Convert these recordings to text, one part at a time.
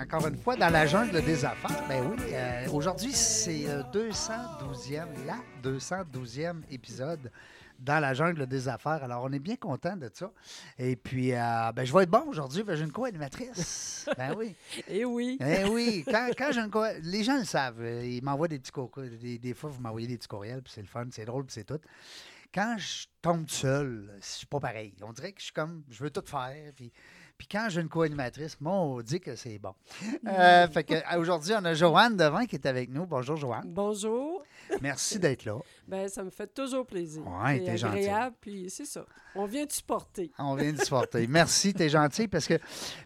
Encore une fois dans la jungle des affaires. Ben oui, euh, aujourd'hui c'est le 212e, la 212e épisode dans la jungle des affaires. Alors on est bien content de ça. Et puis, euh, ben, je vais être bon aujourd'hui, j'ai une co-animatrice. Ben oui. Eh oui. Eh oui, quand, quand j'ai une co- Les gens le savent, euh, ils m'envoient des petits co- des, des fois vous m'envoyez des petits courriels, puis c'est le fun, c'est drôle, puis c'est tout. Quand je tombe seul, c'est pas pareil. On dirait que je suis comme, je veux tout faire, puis... Puis quand j'ai une co-animatrice, moi, on dit que c'est bon. Euh, fait que, aujourd'hui, on a Joanne Devant qui est avec nous. Bonjour, Joanne. Bonjour. Merci d'être là. Ben, ça me fait toujours plaisir. Ouais, c'est t'es gentil. agréable, puis c'est ça. On vient te supporter. On vient de supporter. Merci, t'es gentil parce que,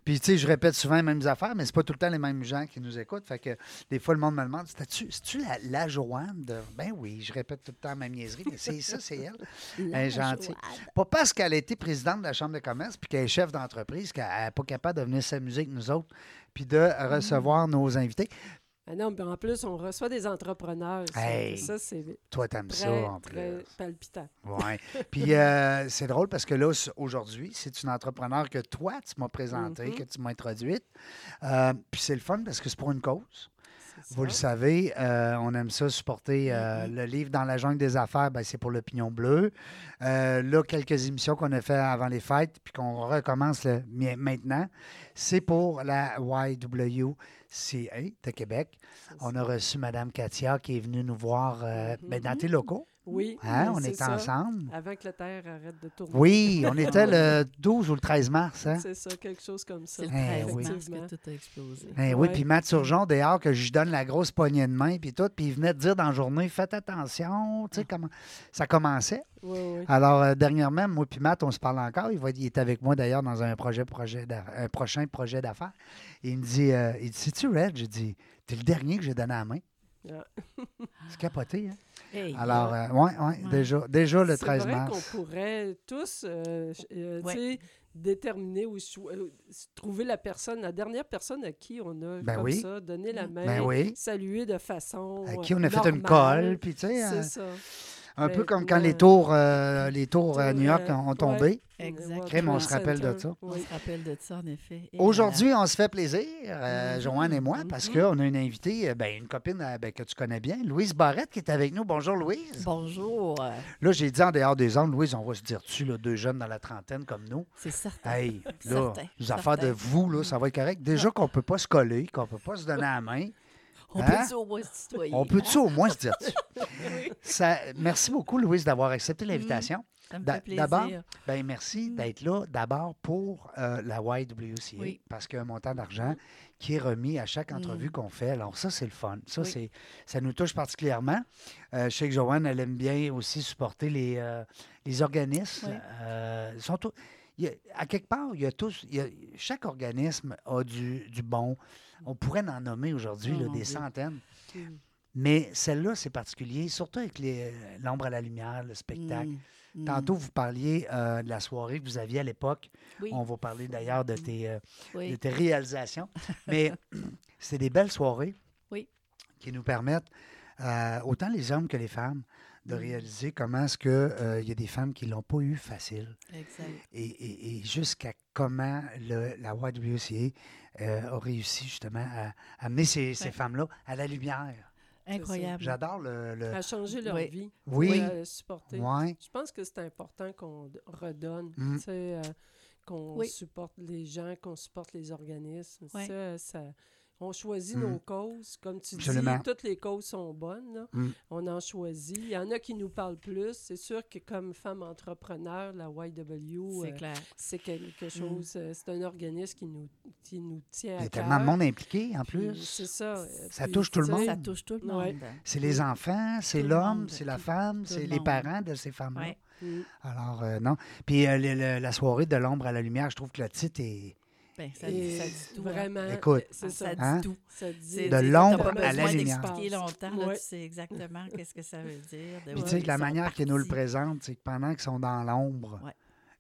puis tu sais, je répète souvent les mêmes affaires, mais c'est pas tout le temps les mêmes gens qui nous écoutent. Fait que des fois, le monde me demande, c'est-tu, la, la Joanne de. Ben oui, je répète tout le temps ma niaiserie, mais c'est ça, c'est elle. Elle est gentille. Pas parce qu'elle a été présidente de la Chambre de commerce puis qu'elle est chef d'entreprise qu'elle n'est pas capable de venir s'amuser avec nous autres puis de recevoir nos invités. Ah non, mais en plus, on reçoit des entrepreneurs. Hey. ça, c'est Toi, t'aimes ça en plus. très palpitant. Oui. Puis euh, c'est drôle parce que là, aujourd'hui, c'est une entrepreneur que toi, tu m'as présentée, Mhm. que tu m'as introduite. Euh, puis c'est le fun parce que c'est pour une cause. Vous le savez, euh, on aime ça supporter euh, Mhm. le livre Dans la jungle des affaires, ben, c'est pour l'opinion bleue. Euh, là, quelques émissions qu'on a fait avant les fêtes, puis qu'on recommence le- maintenant, c'est pour la YWCA de Québec. On a reçu Mme Katia qui est venue nous voir euh, ben, dans tes locaux. Oui, Hein, oui, on était ça. ensemble. Avant que la Terre arrête de tourner. Oui, on était le 12 ou le 13 mars. Hein? C'est ça, quelque chose comme ça. C'est le Eh 13 oui. mars Effectivement. que tout a explosé. Eh oui, puis Matt Surgeon, dehors, que je lui donne la grosse poignée de main, puis tout, puis il venait de dire dans la journée, faites attention, tu sais, comment ça commençait. Oui, oui. Alors, euh, dernièrement, moi puis Matt, on se parle encore. Il, va, il est avec moi d'ailleurs dans un projet, projet un prochain projet d'affaires. Et il me dit, euh, il dit, c'est-tu Red? J'ai dit, t'es le dernier que j'ai donné à la main. Ah. C'est capoté, hein? Hey, Alors, euh, ouais, ouais, déjà, déjà le 13 C'est vrai mars. qu'on pourrait tous euh, euh, tu Ouais. sais, déterminer ou euh, trouver la personne, la dernière personne à qui on a Ben comme oui. ça, donné la main, Ben oui. saluer de façon À qui on a fait une colle, puis tu sais, C'est euh, ça. Un Ben, peu comme quand ouais. les tours, euh, les tours à Tours, New York euh, ont ouais. tombé. Exact. Crème, on se rappelle de ça. On se rappelle de ça, en effet. Et Aujourd'hui, on se fait plaisir, euh, Mhm. Joanne et moi, parce Mhm. qu'on a une invitée, euh, ben, une copine euh, ben, que tu connais bien, Louise Barrette, qui est avec nous. Bonjour. Louise. Bonjour. euh, Là, j'ai dit en dehors des ondes, Louise, on va se dire tu là, deux jeunes dans la trentaine comme nous. C'est certain. Hey, là, Certain, les affaires de vous, là, ça va être correct. Déjà qu'on ne peut pas se coller, qu'on ne peut pas se donner la main. On Hein? peut au moins se tutoyer? On peut-tu au moins se dire? Ça, merci beaucoup, Louise, d'avoir accepté l'invitation. Ça me d'a- fait plaisir. d'abord, Ben merci Mm. d'être là d'abord pour euh, la YWCA, Oui. parce qu'il y a un montant d'argent qui est remis à chaque entrevue Mm. qu'on fait. Alors ça, c'est le fun. Ça, Oui. c'est, ça nous touche particulièrement. Euh, je sais que Joanne, elle aime bien aussi supporter les, euh, les organismes. Oui. Sont a- à quelque part, il y a tous, il y a- chaque organisme a du, du bon. On pourrait en nommer aujourd'hui Oh, des Dieu. centaines. Mais celle-là, c'est particulier, surtout avec les, l'ombre à la lumière, le spectacle. Mm, mm. Tantôt, vous parliez euh, de la soirée que vous aviez à l'époque. Oui. On va parler d'ailleurs de tes, euh, de oui. tes réalisations. Mais c'est des belles soirées Oui. qui nous permettent, euh, autant les hommes que les femmes, de Mm. réaliser comment est-ce qu'il y a des femmes qui ne l'ont pas eu facile. Exact. Et, et- et jusqu'à comment le- la YWCA euh, a réussi justement à, à amener ces, femmes-là à la lumière. Incroyable. J'adore le... le- À changer leur Oui. vie. Oui. pour, euh, supporter. Ouais. Je pense que c'est important qu'on redonne, Mm. tu sais, euh, qu'on Oui. supporte les gens, qu'on supporte les organismes. Oui. Ça, ça- on choisit nos causes. Comme tu Absolument. dis, toutes les causes sont bonnes. là. Mm. On en choisit. Il y en a qui nous parlent plus. C'est sûr que comme femme entrepreneur, la YW, C'est euh, clair. c'est quelque chose, euh, c'est un organisme qui nous, qui nous tient Il y à a tellement de monde impliqué en Puis plus. C'est ça. euh, Ça puis, touche tout le monde. Ça touche tout le monde. Ouais. C'est les enfants, c'est Tout l'homme, c'est la femme, tout c'est le les parents de ces femmes-là. Ouais. Mm. Alors, euh, non. Puis euh, le- le- la soirée de l'ombre à la lumière, je trouve que le titre est Ben, ça, dit tout. hein. Vraiment. Écoute, ça. Ça dit Hein? tout. Ça dit C'est- De l'ombre t'as pas à la besoin lumière. d'expliquer longtemps. là, Ouais. tu sais exactement qu'est-ce que ça veut dire. Puis, tu sais, la manière qu'ils nous le présentent, c'est que pendant qu'ils sont dans l'ombre, Ouais.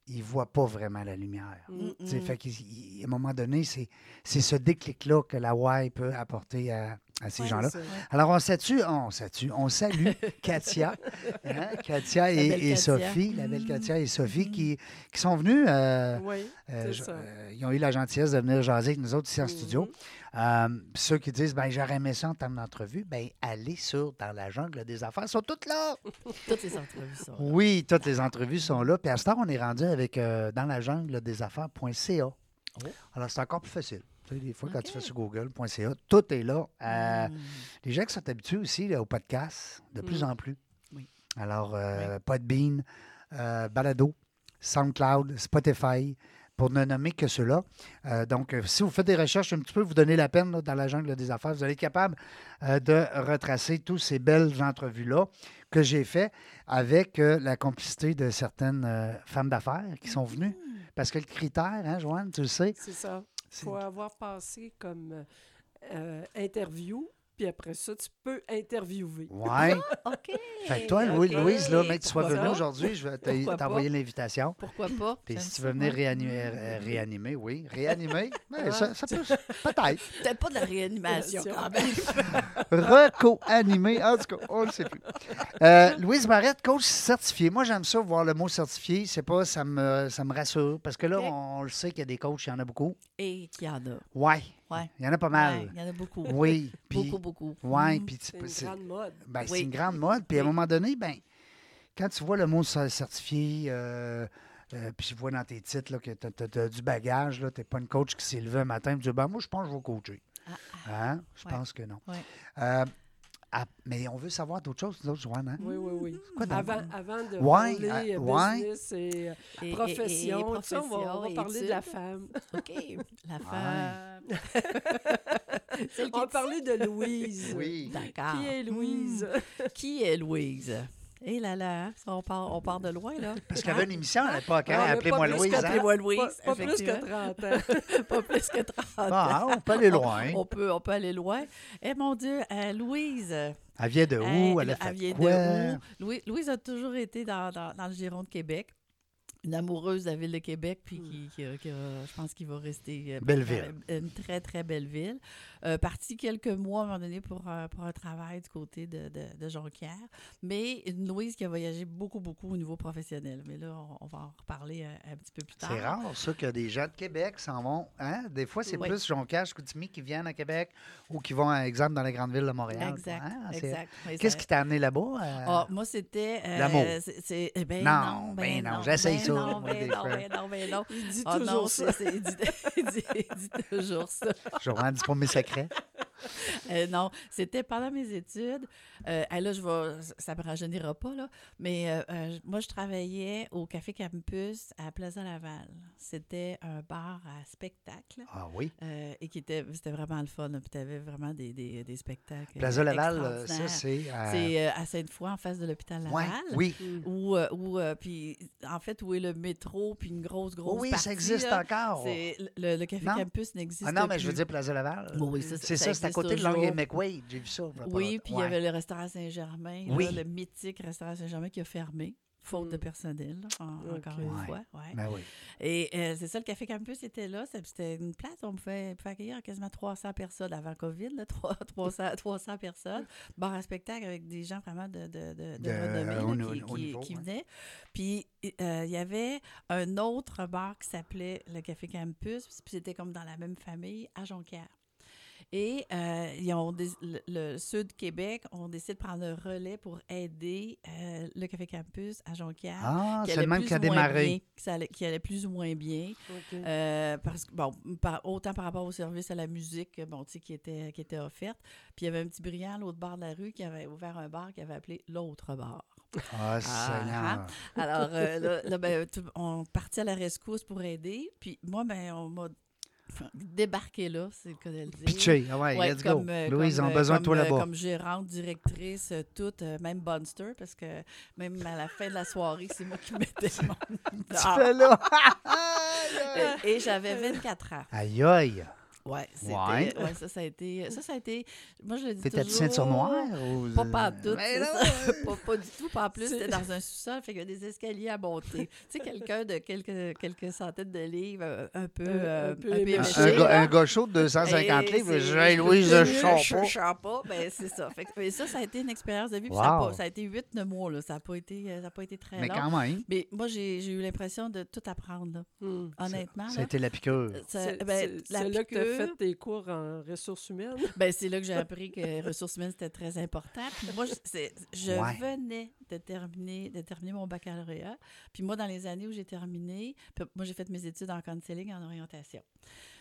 ils ne voient pas vraiment la lumière. Mm. Mm. Fait qu'à un moment donné, c'est c'est ce déclic-là que la Y peut apporter à, à ces Ouais, gens-là. Alors, on salue, on salue, on salue Katia, hein, Katia et, belle et Katia. Sophie, la belle Mm. Katia et Sophie qui, qui sont venus. euh, Oui, euh, euh, ils ont eu la gentillesse de venir jaser avec nous autres ici en studio. Euh, puis ceux qui disent, ben j'aurais aimé ça en termes d'entrevue, ben allez sur Dans la jungle des affaires, ils sont toutes là. Toutes les entrevues sont là. Oui, toutes les entrevues sont là. Puis à ce temps, on est rendu avec dans la jungle des affaires.ca. Alors, c'est encore plus facile. Tu sais, des fois, quand tu fais sur google.ca, tout est là. Euh, Mm. Les gens qui sont habitués aussi là, au podcast, de plus Mm. en plus. Oui. Alors, euh, Podbean, euh, Balado, SoundCloud, Spotify, pour ne nommer que ceux-là. Donc, si vous faites des recherches un petit peu, vous donnez la peine là, dans la jungle des affaires, vous allez être capable de retracer toutes ces belles entrevues-là que j'ai fait avec la complicité de certaines femmes d'affaires qui sont venues. Parce que le critère, hein, Joanne, tu le sais, C'est ça. Faut avoir passé comme euh, euh, interview, puis après ça, tu peux interviewer. Ouais. OK. Fait que toi, Louis-. Louise, là, mec, tu sois venue aujourd'hui, je vais t'envoyer l'invitation. Pourquoi pas? Puis si tu veux venir réanimer, euh, réanimer, oui, réanimer, ça, ça peut, peut-être. Peut-être pas de la réanimation quand même. Reco-animé, en tout cas, on ne le sait plus. Euh, Louise Barrette, coach certifié. Moi, j'aime ça, voir le mot certifié. C'est pas, ça me, ça me rassure. Parce que là, Ok. on, le sait qu'il y a des coachs, il y en a beaucoup. Et qu'il y en a. Ouais, Ouais. il y en a pas Ouais, mal. il y en a beaucoup. Oui. Beaucoup, beaucoup. ouais, Mm. puis tu C'est une c'est- grande mode. Ben, c'est une grande mode. Puis à un moment donné, ben, quand tu vois le mot cer- certifié, euh, euh, puis je vois dans tes titres là, que tu as, du bagage, tu n'es pas une coach qui s'est levé un matin et dit ben, Moi, je pense que je vais coacher. Ah, Hein? Je Ouais. pense que non. Ouais. Euh, ah, mais on veut savoir d'autres choses, nous autres, Joanne. Hein? Oui, oui, oui. Quoi? Avant, avant de Ouais, parler euh, euh, ouais. business et euh, Et- et- et- profession, on va, on va profession, parler de la femme. OK. La femme. On va parler de Louise. Oui. D'accord. Qui est Louise? Hmm. Qui est Louise? Eh là là, on part, on part de loin, là. Parce qu'il y avait une émission à l'époque, hein? Ah, mais Appelez-moi Louise. hein? Appelez-moi Louise. Pas, pas plus que effectivement. 30 ans. Pas plus que 30 ans. Ah, on peut aller loin. On peut, on peut aller loin. Eh mon Dieu, euh, Louise. Elle vient de où? Elle a fait vient quoi? de où? Louis- Louise a toujours été dans, dans, dans le giron de Québec. Une amoureuse de la ville de Québec, puis qui, je pense qu'il va rester. euh, Belle ville. Une très, très belle ville. Euh, parti quelques mois, à un moment donné, pour, euh, pour un travail du côté de, de, de Jonquière. Mais une Louise qui a voyagé beaucoup, beaucoup au niveau professionnel. Mais là, on, on va en reparler un, un petit peu plus tard. C'est rare, ça, que des gens de Québec s'en vont. Hein? Des fois, c'est Oui. plus Jonquière, Chicoutimi qui viennent à Québec ou qui vont, par exemple, dans les grandes villes de Montréal. Exact, Hein? Exact. Qu'est-ce qui t'a amené là-bas? euh? Ah, moi, c'était. euh, L'amour. c'est- eh ben Non, non, ben ben non, non. j'essaye ben ça, Non, moi, des ben non, fois. ben non, ben non. Il dit Ah toujours non, ça. il dit, toujours ça. Joanne, dis pas mes secrets. Kesinlikle. Euh, non, c'était pendant mes études. Euh, là, je vais, ça ne me rajeunira pas, là, mais euh, moi, je travaillais au Café Campus à Plaza Laval. C'était un bar à spectacle Ah oui? et qui était, c'était vraiment le fun. là, Puis tu avais vraiment des, des, des spectacles. Plaza Laval, ça, c'est. C'est à Sainte-Foy, en face de l'hôpital Laval. ouais, oui. Où, où, puis, en fait, où est le métro, puis une grosse, grosse Oh oui, partie, ça existe là, encore. le, le Café Non? Campus n'existe Ah non, mais plus. je veux dire Plaza Laval. Oui, ça, c'est ça, à côté de et McWade. J'ai vu ça. Oui, puis il y avait le restaurant Saint-Germain, Oui. le mythique restaurant Saint-Germain qui a fermé, faute de Mm. personnel, en- encore une Ouais. fois. ouais. Ben oui. Et euh, c'est ça, le Café Campus était là. C'était une place où on pouvait, pouvait accueillir quasiment 300 personnes avant COVID, là, 300, 300, 300 personnes. Bar à spectacle avec des gens vraiment de, de, de, de renommée, là, qui, au qui- niveau, qui ouais. venaient. Puis euh, il y avait un autre bar qui s'appelait le Café Campus, puis c'était comme dans la même famille à Jonquière. Et euh, ils ont le, le Sud Québec ont décidé de prendre le relais pour aider euh, le Café Campus à Jonquière. Ah, qui c'est allait le même plus qui a ou moins démarré. bien, que ça allait- qui allait plus ou moins bien. Euh, parce que, bon, par- autant par rapport au service à la musique, bon, tu sais, qui était, qui était offerte. Puis il y avait un petit brillant à l'autre bord de la rue qui avait ouvert un bar qui avait appelé l'autre bar. Ah, Seigneur. Alors euh, là, là, ben, tout- on partit à la rescousse pour aider. Puis moi, ben, on m'a débarqué là, c'est le cas de le dire. Pitché. Ah ouais, Ouais, let's comme, go. euh, Louise, a euh, besoin de toi euh, là-bas. Comme gérante, directrice, euh, toute, même Bunster, parce que même à la fin de la soirée, c'est moi qui mettais mon Tu dehors. fais là. Et j'avais 24 ans. Aïe, aïe. Ouais, c'était, Ouais. ouais, ça, ça a été, ça, ça a été, moi, je le dis T'étais toujours. ceinture noire? Ou... Pas pas tout, Mais pas, pas du tout. Pas en plus, C'est- c'était dans un sous-sol, fait qu'il y a des escaliers à monter. tu sais, quelqu'un de quelques, quelques centaines de livres, euh, un peu, Un- euh, un peu un peu éméché. Un, gars, un gars chaud de 250 Et livres, j'ai Louise chante pas, ben c'est ça. Fait que- mais ça, ça a été une expérience de vie. Wow. Ça, a pas- ça a été 8-9 mois. Là. Ça n'a pas, été, euh, ça a pas été très Mais long. quand même, Mais moi, j'ai j'ai eu l'impression de tout apprendre, là. Hmm. honnêtement. ça là. a été la piqûre. Ça- C'est ben, la piqûre, fait tes cours en ressources humaines? ben, c'est là que j'ai appris que ressources humaines, c'était très important. Puis moi, je, c'est- je Ouais. venais de terminer, de terminer mon baccalauréat. Puis moi, dans les années où j'ai terminé, puis moi, j'ai fait mes études en counseling en orientation.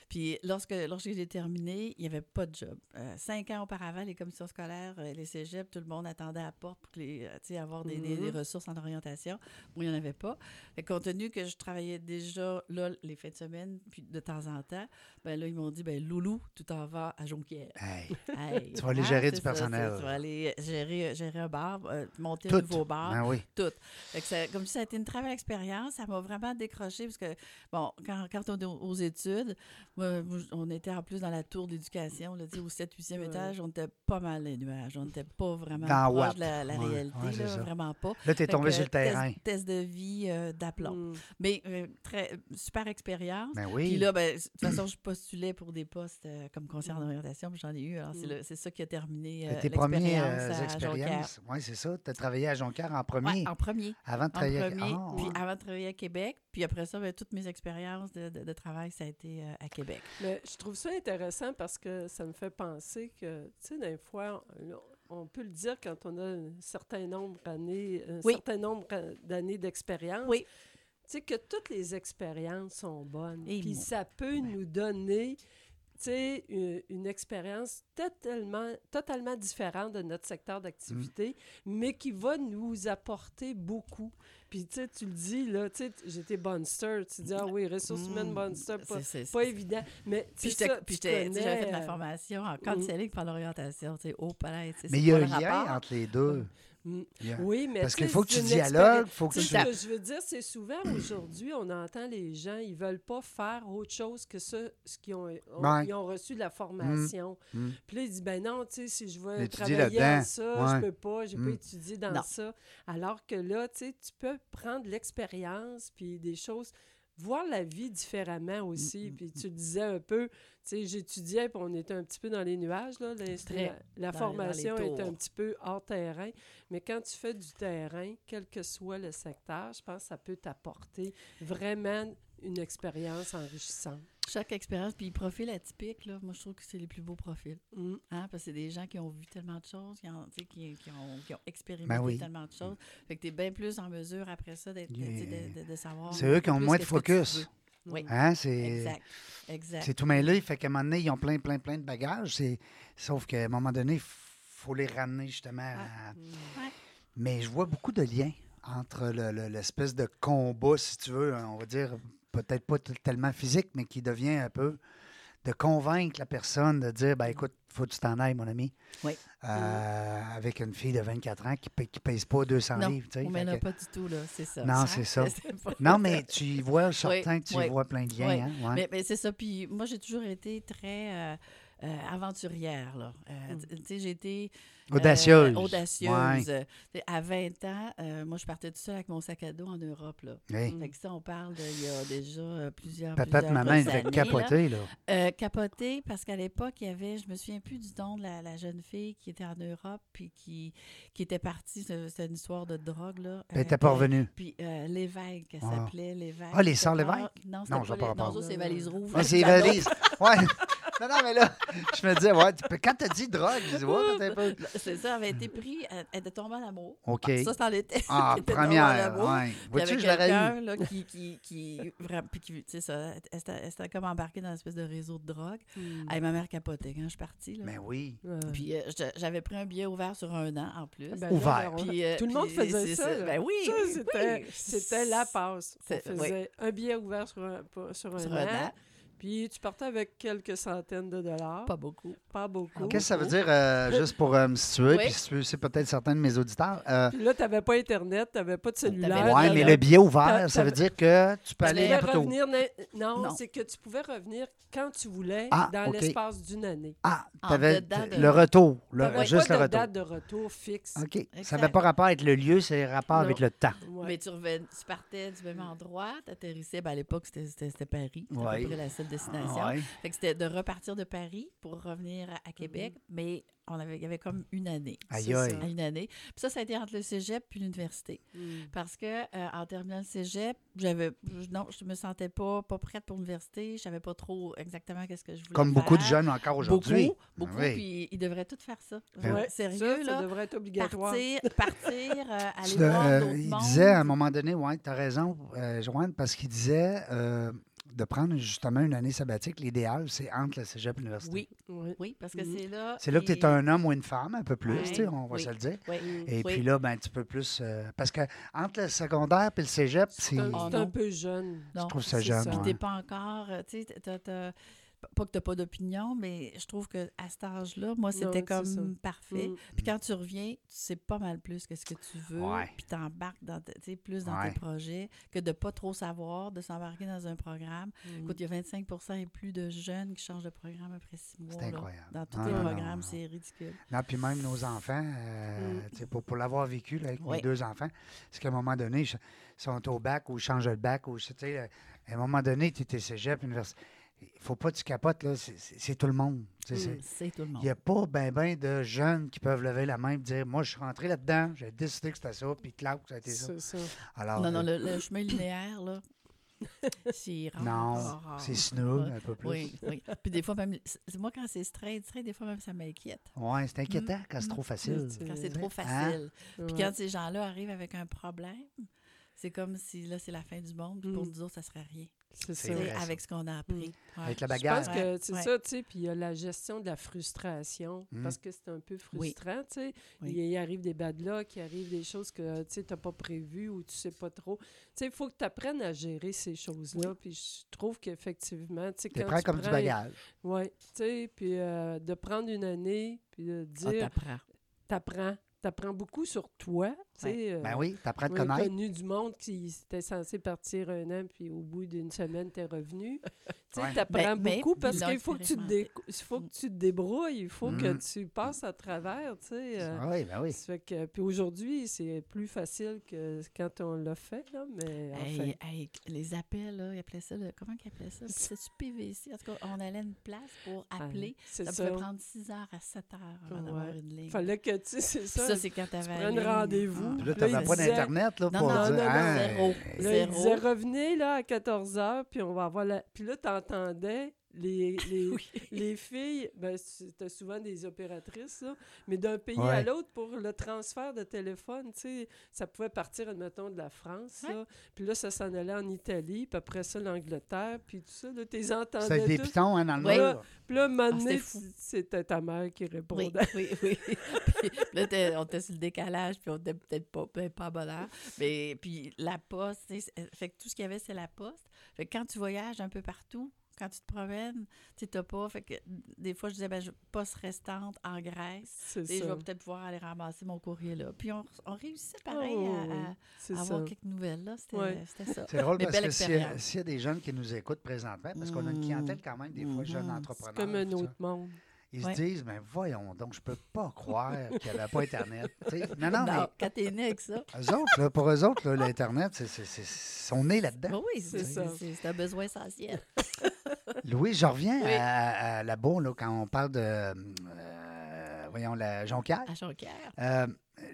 Puis lorsque, lorsque j'ai terminé, il n'y avait pas de job. Euh, cinq ans auparavant, les commissions scolaires, euh, les cégeps, tout le monde attendait à la porte pour les, euh, tu sais, avoir des, des- Mhm. des ressources en orientation. Moi, il n'y en avait pas. Que compte tenu que je travaillais déjà là les fins de semaine, puis de temps en temps, ben là, ils m'ont dit, ben Loulou, tu t'en vas à Jonquière. Hey, Hey, Tu vas aller gérer du ça, personnel. Tu vas aller gérer, gérer un bar, euh, monter tout. un nouveau bar, Ben oui. tout. Fait que ça- comme ça a été une très belle expérience. Ça m'a vraiment décroché parce que, bon, quand, quand on est aux aux études, moi, moi, on était en plus dans la tour d'éducation, là, tu au 7 8e Ouais. étage, on était pas mal les nuages. On n'était pas vraiment Dans proche de la, la Ouais, réalité, ouais, là, vraiment pas. Là, t'es Fait tombé que, sur le test- terrain. Test, de vie euh, d'aplomb. Hmm. Mais euh, très, super expérience. Ben Puis oui. là, ben, de toute façon, je postulais pour des postes euh, comme conseillère Mm. d'orientation, puis j'en ai eu. Alors, c'est Mm. ça qui a terminé euh, tes premières euh, à expériences. Oui, c'est ça. Tu as travaillé à Jonquière en premier, en premier. avant de En travailler à- premier, Ah, puis ouais. avant de travailler à Québec. Puis après ça, ben, toutes mes expériences de, de- de travail, ça a été euh, à Québec. Mais je trouve ça intéressant parce que ça me fait penser que, tu sais, des fois, on, on peut le dire quand on a un certain nombre d'années, un Oui. certain nombre euh, d'années d'expérience. Oui. Tu sais, que toutes les expériences sont bonnes. Et Puis ça peut nous donner, sais, une, une expérience totalement, totalement différente de notre secteur d'activité, mais qui va nous apporter beaucoup. Puis, tu sais, tu le dis, là, tu sais, j'étais Bonster. Tu dis, ah oui, ressources humaines, Mm. Bonster, pas, C'est- c'est- pas évident. Mais, tu Puis ça, puis j'avais fait de la formation en counseling par l'orientation, tu sais, au palais. Mais il y a un lien rapport? entre les deux. Mm. Oui, mais Parce qu'il faut que tu dialogues, il faut que C'est tu... ce que je veux dire, c'est souvent aujourd'hui, on entend les gens, ils veulent pas faire autre chose que ça, ce qu'ils ont, ont- Ouais. ils ont reçu de la formation. Mm. Puis là, ils disent, ben non, tu sais, si je veux Étudier travailler là-dedans, ça, ouais. je peux pas, j'ai Mm. pas étudié dans Non. ça. Alors que là, tu sais, tu peux prendre l'expérience, puis des choses, voir la vie différemment aussi. Mm, Puis tu le disais un peu, tu sais, j'étudiais, puis on était un petit peu dans les nuages, là. la- Très. la, la Dans- formation dans les est un petit peu hors terrain. Mais quand tu fais du terrain, quel que soit le secteur, je pense que ça peut t'apporter vraiment une expérience enrichissante. Chaque expérience, puis profil atypique, là, moi, je trouve que c'est les plus beaux profils. Mm. Hein, parce que c'est des gens qui ont vu tellement de choses, qui ont, qui, qui ont, qui ont expérimenté Ben oui. tellement de choses. Fait que tu es bien plus en mesure après ça d'être, de, de- de savoir. C'est eux qui ont moins de focus. Oui. Hein, c'est... Exact. Exact. C'est tout mêlé, fait qu'à un moment donné, ils ont plein, plein, plein de bagages. C'est... Sauf qu'à un moment donné, il faut les ramener justement à... Ouais. Mais je vois beaucoup de liens entre le- le- l'espèce de combat, si tu veux, on va dire, peut-être pas tellement physique, mais qui devient un peu de convaincre la personne de dire, ben écoute, faut que tu t'en ailles, mon ami. Oui. Euh, Avec une fille de 24 ans qui ne pèse pas 200 Non, livres. tu sais, fait là que- pas du tout, là, c'est ça. Non, c'est ça. Non, mais tu y vois, certain que tu y oui, vois plein de liens. oui. hein, ouais. Mais, mais c'est ça. Puis moi, j'ai toujours été très euh, euh, aventurière. Là. Euh, Mm. tu- Tu sais, j'ai été. euh, Audacieuse. audacieuse. Ouais. À 20 ans, euh, moi, je partais tout seul avec mon sac à dos en Europe. Là. Oui. Fait que ça, on parle d'il y a déjà plusieurs, Papa plusieurs maman, années, là. capoter, là. Euh, capoter parce qu'à l'époque, il y avait, je me souviens plus du nom de la, la jeune fille qui était en Europe puis qui, qui était partie, c'est- c'était une histoire de drogue. Là, Elle euh, n'était pas revenue. Puis euh, Lévesque, elle Ah. s'appelait Lévesque. Ah, les sœurs pas- Lévesque? Non, Non, pas pas les... non, c'est Valise Rouge. Ah, c'est valise. Ouais. Non, non, mais là, je me disais, ouais, tu peux- quand tu as dit drogue, je dis, ouais, un peu. C'est ça, elle avait été prise, elle, elle était tombée en amour. OK. Ça, c'en était. Ah, elle était tombée en première. Ouais. Vois-tu, avait je l'aurais eu. quelqu'un là, qui, qui, qui, vraiment, puis qui, tu sais, ça, elle s'était- elle comme embarquée dans une espèce de réseau de drogue. Mm. Hey, ma mère capotait quand je suis partie. Là. Mais oui. Ouais. Puis euh, j'avais pris un billet ouvert sur un an en plus. Ben Ouvert. ben, on- Puis, euh, tout le monde puis faisait ça. là. Ben oui. Ça, c'était, oui. c'était la passe. On oui. faisait un billet ouvert sur un, pas- sur un Sur an. un an. Puis tu partais avec quelques centaines de dollars. Pas beaucoup. Pas beaucoup. Qu'est-ce que ça veut dire, euh, juste pour euh, me situer, Oui. puis si c'est peut-être certains de mes auditeurs? euh, Puis là, tu n'avais pas Internet, tu n'avais pas de cellulaire. Là, mais le billet ouvert, ça veut dire que tu peux Tu aller Tu pouvais n'importe où. revenir. na- Non, Non. c'est que tu pouvais revenir quand tu voulais Ah, dans l'espace d'une année. Ah, tu avais de- le retour, Tu le- juste pas le de retour. date de retour fixe. OK. Ça n'avait pas rapport avec le lieu, c'est rapport Non. avec le temps. Ouais. Mais tu, revenais, tu partais du même endroit, tu atterrissais. Ben, à l'époque, c'était- Paris. Ouais. la seule destination. Ouais. Fait que c'était de repartir de Paris pour revenir à, à Québec, mais on avait, il y avait comme une année. Aïe, Une année. Puis ça, ça a été entre le cégep puis l'université. Mm. Parce que euh, en terminant le cégep, j'avais je- non, je me sentais pas, pas prête pour l'université. Je savais pas trop exactement qu'est-ce que je voulais Comme beaucoup de jeunes encore aujourd'hui. Beaucoup, beaucoup. Oui. Puis ils devraient tous faire ça. Ben Ouais, Sérieux, ça, là? ça devrait être obligatoire. Partir, partir euh, aller voir euh, d'autres il disait à un moment donné, oui, tu as raison, euh, Joanne, parce qu'il disait euh, de prendre justement une année sabbatique, l'idéal, c'est entre le cégep et l'université. Oui, Oui. oui, parce que Mhm. c'est là. C'est là que tu es un homme ou une femme, un peu plus, Ouais. tu sais, on va Oui. se le dire. Oui. Mm. Et Oui. puis là, ben, tu peux plus. euh, parce que entre le secondaire et le cégep, c'est. C'est un, Oh, c'est un peu jeune. Non, trouve ça c'est jeune, ça. Puis t'es pas encore, euh, tu sais, pas que t'as pas d'opinion, mais je trouve que à cet âge-là, moi, c'était comme parfait. Mm. Puis quand tu reviens, tu sais pas mal plus que ce que tu veux, Ouais. puis dans, tu sais, plus dans Ouais. tes projets que de pas trop savoir, de s'embarquer dans un programme. Mm. Écoute, il y a 25% et plus de jeunes qui changent de programme après six mois. C'est là. incroyable. Dans tous Non, les non, programmes, c'est ridicule. Non, puis même nos enfants, euh, Mm. tu sais, pour, pour l'avoir vécu là, avec mes deux enfants, c'est qu'à un moment donné, ils sont au bac ou ils changent le bac. Ou, tu sais, à un moment donné, tu étais cégep, université. Il faut pas que tu capotes, là. C'est- C'est c'est tout le monde. tu sais, Mm. c'est- C'est tout le Il monde. n'y a pas ben ben de jeunes qui peuvent lever la main et dire Moi, je suis rentré là-dedans, j'ai décidé que c'était ça, puis clac, ça a été ça. C'est ça. Alors, Non, non, euh, le, le chemin linéaire, là, c'est rare. non, c'est snoo, Ouais. un peu plus. Oui, oui. Puis des fois, même, c'est- moi, quand c'est straight, straight, des fois, même, ça m'inquiète. Ouais, c'est inquiétant Mm. quand c'est Mm. trop facile. Quand c'est Hein? trop facile. Puis Ouais. quand ces gens-là arrivent avec un problème, c'est comme si là, c'est la fin du monde. Puis pour Mm. nous autres, ça serait rien. C'est ça. Avec ce qu'on a appris. Ouais. Avec la Je bagarre. pense que c'est Ouais. ça, tu sais, puis il y a la gestion de la frustration, Mm. parce que c'est un peu Oui. frustrant, tu sais. Oui. Il, il arrive des bad luck, il arrive des choses que, tu sais, t'as pas prévues ou tu sais pas trop. Tu sais, il faut que tu apprennes à gérer ces choses-là, puis je trouve qu'effectivement, tu sais, quand prêt tu comme du prends- bagage. Ouais, tu sais, puis euh, de prendre une année, puis de Ah, dire, t'apprends. t'apprends, t'apprends beaucoup sur toi, tu sais. euh, Ben oui, t'apprends à te connaître. connu du monde qui était censé partir un an, puis au bout d'une semaine, t'es revenu. tu sais, Ouais. t'apprends Ben, mais beaucoup parce ils l'ont qu'il faut que tu te dé- faut que tu te débrouilles, il faut que Mm. tu passes à travers, tu sais. euh, Ah oui, ben oui. fait que, puis aujourd'hui, c'est plus facile que quand on l'a fait, là, mais enfin, Hey, hey, les appels, là, ils appelaient ça, le- comment ils appelaient ça? C'est-tu PVC? En tout cas, on allait à une place pour ah, appeler. c'est Ça ça. pouvait prendre 6 heures à 7 heures avant d'avoir Ouais. une ligne. Fallait que, tu sais, c'est ça. ça, c'est quand tu t'avais. Puis rendez-vous. Puis là, t'avais il pas d'Internet là, Non, pour non, dire. non, non, hein, zéro. Là, il Zéro. disait revenez là à 14 h puis on va avoir la. Puis là, t'entendais les, les, Oui. les filles, ben, c'était souvent des opératrices, là, mais d'un pays Ouais. à l'autre pour le transfert de téléphone, tu sais, ça pouvait partir, admettons, de la France, là, puis là, ça s'en allait en Italie, puis après ça, l'Angleterre, puis tout ça, là, t'es C'était entendais des pitons hein, dans le Oui. Puis là, un moment Ah, donné, c'était c'était ta mère qui Oui, répondait. oui, oui. puis là, t'es- on était sur le décalage, puis on était peut-être pas, peut-être pas à bonne heure. Mais puis la poste, tu fait que tout ce qu'il y avait, c'est la poste. Fait que quand tu voyages un peu partout, quand tu te promènes, tu n'as pas. Fait que des fois, je disais, ben, je- poste restante en Grèce. Sais, je vais peut-être pouvoir aller ramasser mon courrier là. Puis on, on réussissait pareil Oh, à- oui, à, avoir quelques nouvelles. là. C'était Ouais. c'était ça. C'est drôle Mais parce que s'il y, a- expérience. s'il y a des jeunes qui nous écoutent présentement, parce qu'on a une clientèle quand même, des fois, jeunes Mhm. entrepreneurs. C'est comme un autre monde. Ils Ouais. se disent, mais voyons donc, je peux pas croire qu'il n'y avait pas Internet. Non, non, Non, quand t'es né avec ça. mais eux autres, là, pour eux autres, là, l'Internet, c'est, c'est, c'est- ils sont nés là-dedans. Ben oui, C'est ça. c'est- c'est un besoin essentiel. Louis, je reviens Oui. à, à là-bas, là, quand on parle de, euh, voyons, la Jonquière. À Jonquière. Euh,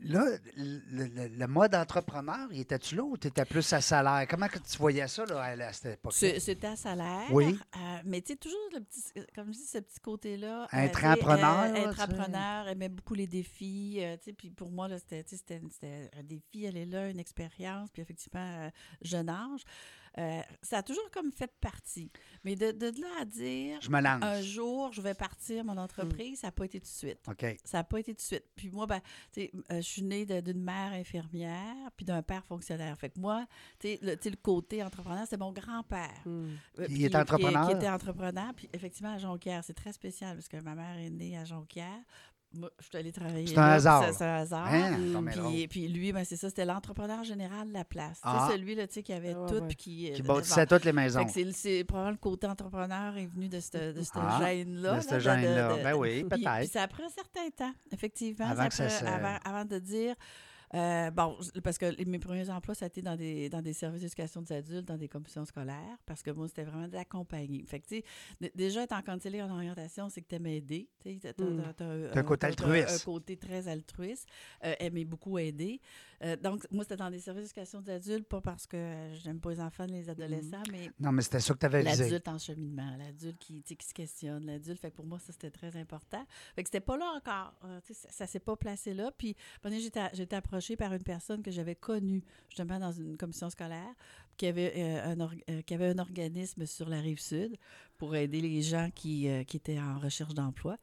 là, le, le- le mode entrepreneur, il était-tu là ou tu étais plus à salaire? Comment que tu voyais ça là, à, à cette époque C'était à salaire. Oui. euh, mais tu sais, toujours, le petit, comme je dis, ce petit côté-là. Intrapreneur, euh. Intrapreneur, aimait beaucoup les défis. euh, tu sais, puis pour moi, c'était un défi, aller là, une expérience, puis effectivement, jeune âge. Euh, ça a toujours comme fait partie. Mais de, de là à dire, Je me lance. un jour, je vais partir mon entreprise, ça n'a pas été tout de suite. OK. Ça n'a pas été tout de suite. Puis moi, ben, tu sais, euh, je suis née d'une mère infirmière, puis d'un père fonctionnaire. Fait que moi, tu sais, le, le côté entrepreneur, c'est mon grand-père. Mm. Euh, Il est entrepreneur? Qui, était entrepreneur. Puis effectivement, à Jonquière, c'est très spécial parce que ma mère est née à Jonquière. Moi, je suis allée travailler. C'est un là, hasard. C'est c'est un hasard. Hein? Puis, puis lui, ben, c'est ça, c'était l'entrepreneur général de la place. Ah. celui là, tu sais, qui avait Ah, tout ouais. puis qui. Qui euh, bâtissait bon. toutes les maisons. Fait que c'est- c'est probablement le côté entrepreneur est venu de cette, de cette Ah, gêne-là. de là, cette gêne-là. Ben oui, puis- peut-être. Puis ça a pris un certain temps, effectivement. Avant que ça prend- se- avant, avant de dire. Euh, bon, parce que mes premiers emplois, ça a été dans des, dans des services d'éducation des adultes, dans des commissions scolaires, parce que moi, c'était vraiment de l'accompagner. Fait que, tu sais, déjà, être en en orientation, c'est que tu aimes aider. Tu Mm. t'as T'as un côté altruiste. Un côté très altruiste, euh, aimer beaucoup aider. Euh, donc, moi, c'était dans des services d'éducation des adultes, pas parce que j'aime pas les enfants, les adolescents, mais Non, mais c'était ça que tu avais visé. L'adulte en cheminement, l'adulte qui, qui se questionne, l'adulte. Fait que pour moi, ça, c'était très important. Fait que c'était pas là encore. euh, ça, ça s'est pas placé là. Puis, j'étais j'ai été approchée par une personne que j'avais connue, justement, dans une commission scolaire, qui avait, euh, un, or- qui avait un organisme sur la rive sud pour aider les gens qui, qui étaient en recherche d'emploi.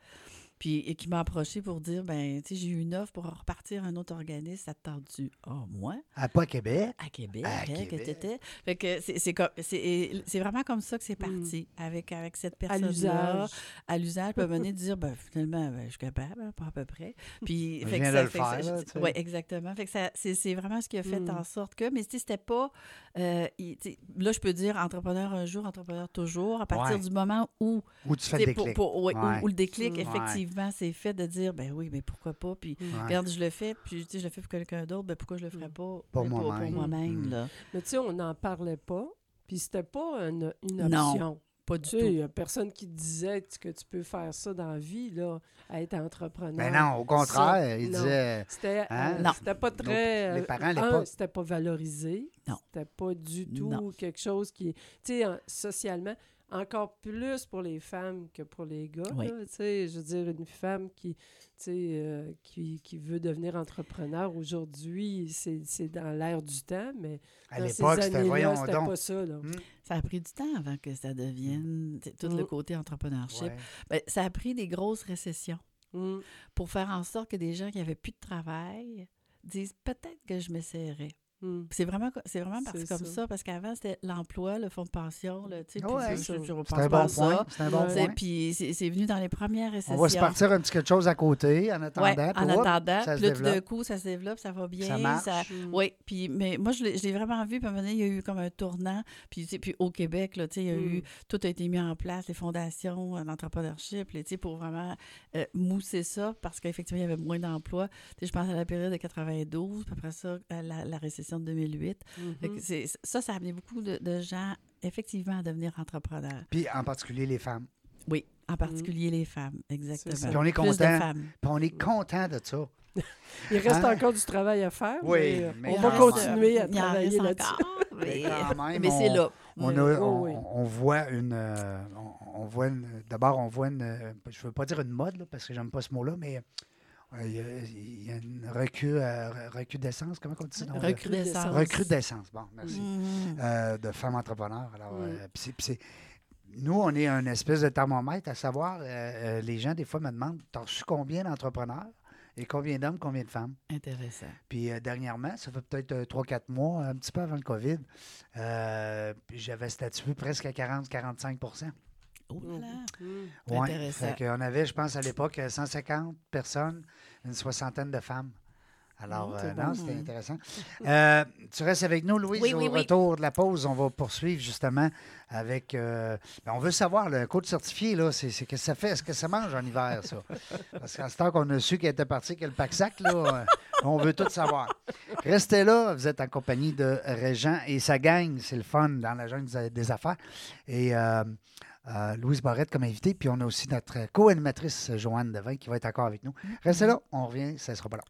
Puis, et qui m'a approché pour dire, ben, tu sais, j'ai eu une offre pour repartir à un autre organisme, ça te tente-tu? Ah, moi? À pas Québec? À Québec, À hein, que Québec. t'étais. Fait que c'est- c'est comme- c'est c'est vraiment comme ça que c'est parti, avec, avec cette. À personne-là. l'usage. À l'usage, peut venir dire, ben, finalement, ben, je suis capable, hein, pas à peu près. Puis, Je fait que viens ça de le fait que ça- faire, là, ouais, exactement. Fait que ça, c'est c'est vraiment ce qui a fait Mm. en sorte que, mais tu sais, c'était pas, euh, il- tu sais, là, je peux dire entrepreneur un jour, entrepreneur toujours, à partir Ouais. du moment où, Où tu fais le pour- déclic. pour- ouais, où- Ouais. où le déclic, Mm. C'est fait de dire, ben oui, mais pourquoi pas, puis. Ouais. Regarde, je le fais, puis tu sais, je le fais pour quelqu'un d'autre, ben pourquoi je le ferais Mm. pas? Pour mais moi-même. Mm. là? Mais tu sais, on n'en parlait pas, puis c'était pas une, une Non, option. Pas du sais, il tout. n'y a personne qui te disait que tu peux faire ça dans la vie, là, à être entrepreneur. Ben non, au contraire, Ça, il non. disait. C'était Hein? euh, Non. c'était pas très. les parents, à euh, l'époque- un, c'était pas valorisé. Non. C'était pas du tout Non. quelque chose qui. Tu sais, en- socialement, encore plus pour les femmes que pour les gars. Oui. là. Je veux dire, une femme qui, tu sais, euh, qui, qui veut devenir entrepreneur aujourd'hui, c'est c'est dans l'air du temps, mais À l'époque, c'était voyons donc. pas ça. Là. Hmm. Ça a pris du temps avant que ça devienne sais, tout le Mm. côté entrepreneurship. Ouais. Ben, ça a pris des grosses récessions Mm. pour faire en sorte que des gens qui n'avaient plus de travail disent peut-être que je m'essaierai. Mm. C'est vraiment, c'est vraiment parti C'est comme ça. ça, parce qu'avant, c'était l'emploi, le fonds de pension, le, tu sais, puis Ouais. je- je- je repense C'est un pas à bon point. ça. C'est un bon point. Puis c'est c'est venu dans les premières récessions. On va se partir un petit quelque chose à côté en attendant. Ouais, en hop, attendant. ça Puis là, tout d'un coup, ça se développe, ça va bien. Ça marche. Mm. Oui, puis mais moi, je l'ai je l'ai vraiment vu. Puis à un moment donné, il y a eu comme un tournant. Puis, tu sais, puis au Québec, là, tu sais, il y a Mm. eu, tout a été mis en place, les fondations euh, d'entrepreneurship, les, tu sais, pour vraiment euh, mousser ça, parce qu'effectivement, il y avait moins d'emplois. Tu sais, je pense à la période de 92, puis après ça, la récession de 2008. Fait que Mhm. c'est- ça, ça a amené beaucoup de, de gens, effectivement, à devenir entrepreneurs. Puis en particulier les femmes. Oui, en particulier les femmes, exactement. Puis on est content. Puis on est content de ça. Il reste Hein? encore du travail à faire. Oui, mais, euh, mais on va continuer à travailler là-dessus. encore, mais, Mais c'est là. On, Oui. a- on, oui. on voit une. euh, on, on voit D'abord, on voit une. euh, Je ne veux pas dire une mode, là, parce que j'aime pas ce mot-là, mais euh, il y, a- il y a une recul, euh, recrudescence, comment on dit ça? Recrudescence. Recrudescence, bon, merci. Mhm. Euh, de femmes entrepreneurs. Alors, Mm. euh, c'est- c'est- nous, on est un espèce de thermomètre, à savoir, euh, les gens, des fois, me demandent T'as reçu combien d'entrepreneurs et combien d'hommes, combien de femmes? Intéressant. Puis dernièrement, ça fait peut-être 3-4 mois, un petit peu avant le COVID, j'avais statué presque à 40-45 Oh là là. Mm. Ouais. Intéressant. Fait qu'on avait, je pense, à l'époque, 150 personnes, une soixantaine de femmes. Alors, Mm, euh, non, c'était intéressant. Euh, tu restes avec nous, Louise, Oui, au oui, oui. retour de la pause. On va poursuivre justement avec. euh, ben, on veut savoir, le coach certifié, là, c'est c'est que ça fait? Est-ce que ça mange en hiver, ça? Parce qu'à ce temps qu'on a su qu'elle était partie, que le pack-sac, là, euh, on veut tout savoir. Restez là, vous êtes en compagnie de Régent et sa gang. C'est le fun dans la jungle des- des affaires. Et. Euh, euh, Louise Barrette comme invitée, puis on a aussi notre co-animatrice Joanne Devin qui va être encore avec nous. Restez là, on revient, ça ne sera pas long.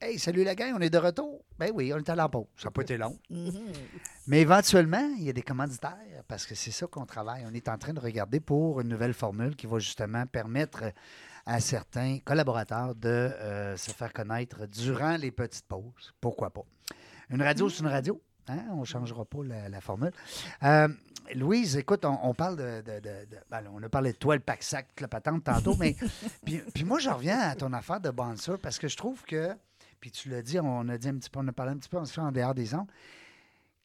Hey, salut la gang, on est de retour? Ben oui, on est à la pause. Ça n'a pas été long. Mhm. Mais éventuellement, il y a des commanditaires parce que c'est ça qu'on travaille. On est en train de regarder pour une nouvelle formule qui va justement permettre à certains collaborateurs de euh, se faire connaître durant les petites pauses. Pourquoi pas? Une radio, c'est une radio. Hein? On ne changera pas la, la formule. Euh, Louise, écoute, on, on parle de. de- de- de- ben, on a parlé de toi, le pack-sac, la patente tantôt, mais. puis, puis moi, je reviens à ton affaire de bouncer parce que je trouve que. Puis tu l'as dit, on a dit un petit peu, on a parlé un petit peu, on se fait en dehors des ondes.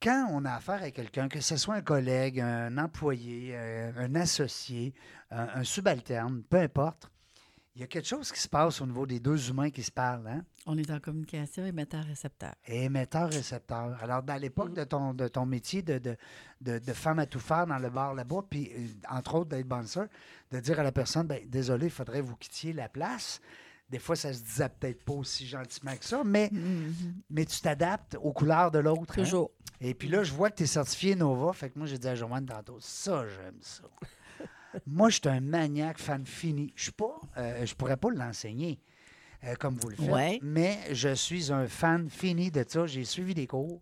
Quand on a affaire à quelqu'un, que ce soit un collègue, un employé, euh, un associé, un, un subalterne, peu importe, il y a quelque chose qui se passe au niveau des deux humains qui se parlent. Hein? On est en communication émetteur-récepteur. Émetteur-récepteur. Alors, dans l'époque de ton, de ton métier de, de, de, de femme à tout faire dans le bar là-bas, puis euh, entre autres d'être bouncer, de dire à la personne, ben, désolé, il faudrait que vous quittiez la place. Des fois, ça se disait peut-être pas aussi gentiment que ça, mais, mais tu t'adaptes aux couleurs de l'autre. hein? Toujours. Et puis là, je vois que tu es certifié Nova. Fait que moi, j'ai dit à Joanne tantôt, ça, j'aime ça. Moi, je suis un maniaque, fan fini. Je suis pas, euh, je pourrais pas l'enseigner euh, comme vous le faites, Ouais. mais je suis un fan fini de ça. J'ai suivi des cours.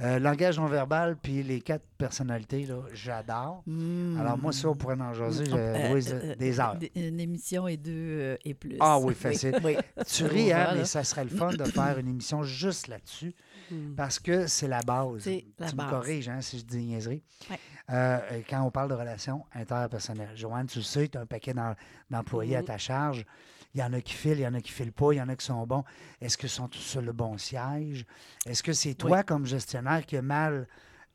Euh, langage non verbal, puis les quatre personnalités, là, j'adore. Mm. Alors, moi, ça, on pourrait en jaser, je- euh, Louise, euh, des heures. Une émission et deux et plus. Ah oui, facile. Oui. Tu ris, hein, mais ça serait le fun de faire une émission juste là-dessus. Mm. Parce que c'est la base. C'est la tu base. me corriges hein, si je dis niaiserie. Ouais. Euh, quand on parle de relations interpersonnelles. Joanne, tu le sais, tu as un paquet d'em- d'employés à ta charge. Il y en a qui filent, il y en a qui filent pas, il y en a qui sont bons. Est-ce qu'ils sont tous sur le bon siège? Est-ce que c'est toi, comme gestionnaire, qui a mal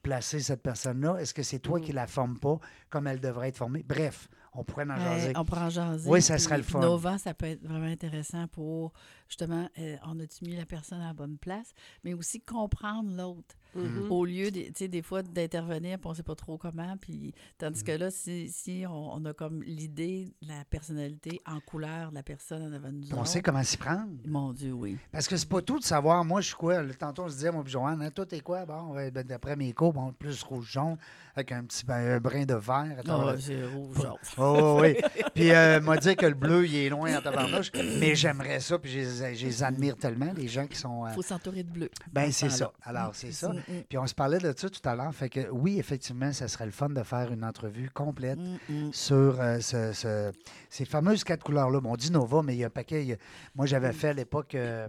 placé cette personne-là? Est-ce que c'est toi Mhm. qui la forme pas comme elle devrait être formée? Bref, on pourrait en jaser. on pourra en jaser. Oui, ça serait le fun. Nova, ça peut être vraiment intéressant pour, justement, euh, on a-tu mis la personne à la bonne place, mais aussi comprendre l'autre. Mhm. Au lieu, de- tu sais, des fois, d'intervenir, puis on ne sait pas trop comment. Puis, tandis Mm. que là, si, si on, on a comme l'idée de la personnalité en couleur de la personne en avant de nous on autres, sait comment s'y prendre. Mon Dieu, oui. Parce que c'est pas tout de savoir, moi, je suis quoi. Là, tantôt, on se disait, moi, puis Joanne, hein, toi, t'es quoi? Bon, ouais, ben, d'après mes cours, bon, plus rouge-jaune, avec un petit ben, un brin de vert. le- c'est rouge. Oh, oui, oui. Puis, euh, m'a dit que le bleu, il est loin en tabarnouche. Mais j'aimerais ça, puis les- je les admire tellement, les gens qui sont. euh, Il faut s'entourer de bleu. ben, c'est ce ça. Alors, c'est ça. Mm, mm, Puis, on se parlait de ça tout à l'heure. Fait que, oui, effectivement, ça serait le fun de faire une entrevue complète mm, mm. sur euh, ce- ce- ces fameuses quatre couleurs-là. Bon, on dit Nova, mais il y a un paquet. a- Moi, j'avais fait à l'époque euh,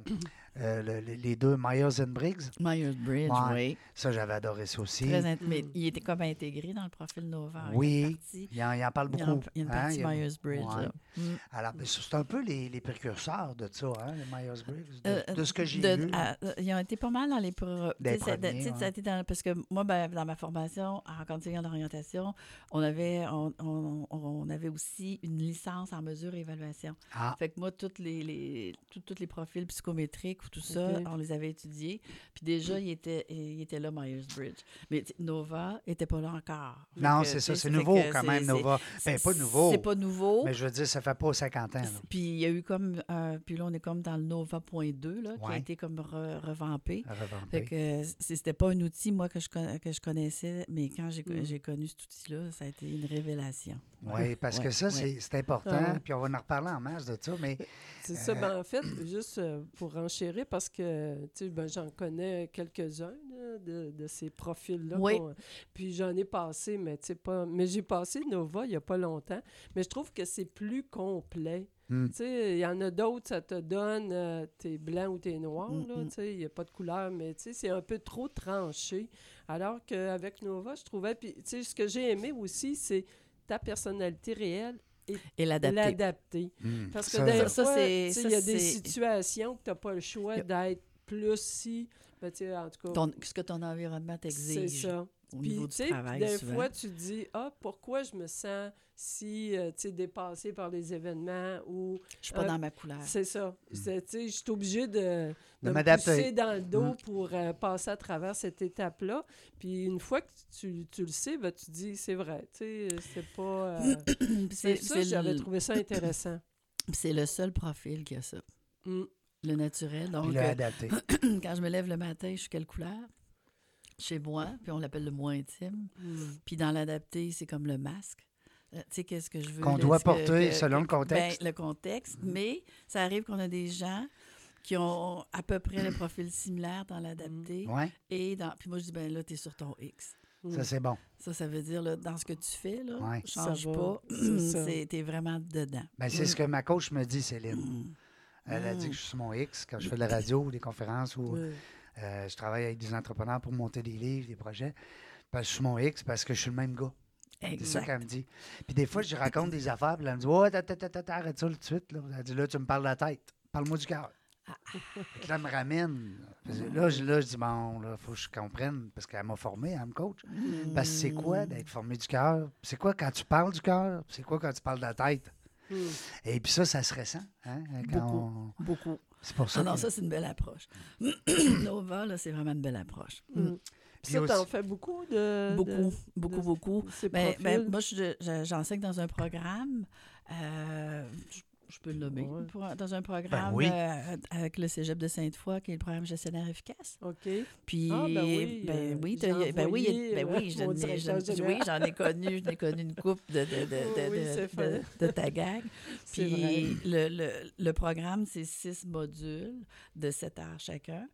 euh, le- le- les deux Myers and Briggs. Myers-Briggs, Ouais. oui. Ça, j'avais adoré ça aussi. Très Mais il était comme intégré dans le profil Nova. hein, Oui. Il Il en, il en parle beaucoup. il y a une hein, partie Myers-Briggs. Ouais. là. Mm. Alors, ben, c'est un peu les, les précurseurs de ça, hein, les Myers-Briggs, de, Euh, de ce que j'ai à- euh, ils ont été pas mal dans les... pro- Des tu sais, ça- premiers, tu sais, ouais. ça a été dans- parce que moi, ben, dans ma formation en conseiller en orientation, on avait, on, on- on avait aussi une licence en mesure et évaluation. Ah, Fait que moi, toutes les, les, tous tous les profils psychométriques ou tout ça, on les avait étudiés. Puis déjà, il était, il était là, Myers-Briggs. Mais Nova était pas là encore. Non, c'est ça, c'est nouveau quand même, Nova. Ben, pas nouveau, C'est pas nouveau. mais je veux dire, ça fait pas 50 ans. Puis il y a eu comme. euh, puis là, on est comme dans le Nova.2, là, qui a été comme re- revampé. Fait que euh, c'était pas un outil, moi, que je, que je connaissais, mais quand j'ai Mm. j'ai connu cet outil-là, ça a été une révélation. Oui, parce que ça, ouais. c'est c'est important. Ah. Puis on va en reparler en masse de ça, mais C'est ça. Ben, en fait, juste euh, pour parce que tu sais, ben, j'en connais quelques-uns de, de ces profils-là. Oui. Puis j'en ai passé, mais tu sais pas. Mais j'ai passé Nova il n'y a pas longtemps. Mais je trouve que c'est plus complet. Hmm. Tu sais, il y en a d'autres, ça te donne euh, t'es blanc ou t'es noir, Mm, là, mm. tu sais, il n'y a pas de couleur, mais tu sais, c'est un peu trop tranché. Alors qu'avec Nova, je trouvais, puis tu sais, ce que j'ai aimé aussi, c'est ta personnalité réelle Et l'adapter. l'adapter. hmm, Parce que ça, des Ça, fois, c'est- il y a des c'est- situations que tu n'as pas le choix d'être plus si. Ben, tu sais, en tout cas, Ton- ce que ton environnement c'est t'exige ça. Au Puis, niveau tu du travail. des souvent. fois, tu te dis, ah, pourquoi je me sens si, euh, tu sais, dépassé par les événements ou. Je suis pas euh, dans ma couleur. C'est ça. C'est- Tu sais, je suis obligée de, de, me m'adapter. pousser dans le dos Mm. pour euh, passer à travers cette étape-là. Puis, une fois que tu, tu le sais, ben, tu te dis, c'est vrai. Tu sais, c'est pas. euh, c'est ça, j'avais le, trouvé ça intéressant. c'est le seul profil qui a ça. Mm. Le naturel. Donc, euh, l'adapter. quand je me lève le matin, je suis quelle couleur? Chez moi, puis on l'appelle le moins intime. Mm. Puis dans l'adapté, c'est comme le masque. Euh, tu sais, qu'est-ce que je veux? Qu'on là, doit que- porter que- selon le que- contexte. ben, le contexte. Mais ça arrive qu'on a des gens qui ont à peu près le profil similaire dans l'adapté. Oui, Et dans... Puis moi, je dis, ben là, tu es sur ton X. ça, c'est bon. Ça, ça veut dire, là, dans ce que tu fais, là, Ouais. change Ça pas. c'est ça. C'est- T'es vraiment dedans. Ben, c'est ce que ma coach me dit, Céline. Mm. Elle a dit que je suis sur mon X quand je fais de la radio ou des conférences ou Ouais. Euh, je travaille avec des entrepreneurs pour monter des livres, des projets. Parce que je suis mon X, parce que je suis le même gars. C'est ça qu'elle me dit. Puis des fois, je raconte des affaires, puis elle me dit Ouais, attends, arrête ça tout de suite. Là. Elle dit Là, tu me parles de la tête. Parle-moi du cœur. Fait que là, elle me ramène. Je, là, je dis Bon, là, faut que je comprenne, parce qu'elle m'a formé, elle me coach. Parce que c'est quoi d'être formé du cœur? C'est quoi quand tu parles du cœur? C'est quoi quand tu parles de la tête? Et puis ça, ça se ressent. Hein, quand Beaucoup. on- Beaucoup. C'est pour ça Ah non, que- ça, c'est une belle approche. Nova, là, c'est vraiment une belle approche. Hmm. Puis Ça, t'en fais beaucoup de. Beaucoup, de- beaucoup, de- beaucoup. de Ben, ben, moi, je- je- j'enseigne dans un programme. euh, je, je peux le nommer. Ouais. pour- dans un programme oui. euh, avec le Cégep de Sainte-Foy, qui est le programme gestionnaire efficace. OK. Puis, Ah, ben oui, ben euh, oui, ben oui, ben euh, oui, je- j'en ai connu, j'en ai connu une coupe de, de, de, de, Oui, de- c'est de- fait. de ta gang. Puis vrai. le, le, le programme, c'est six modules de 7 heures chacun.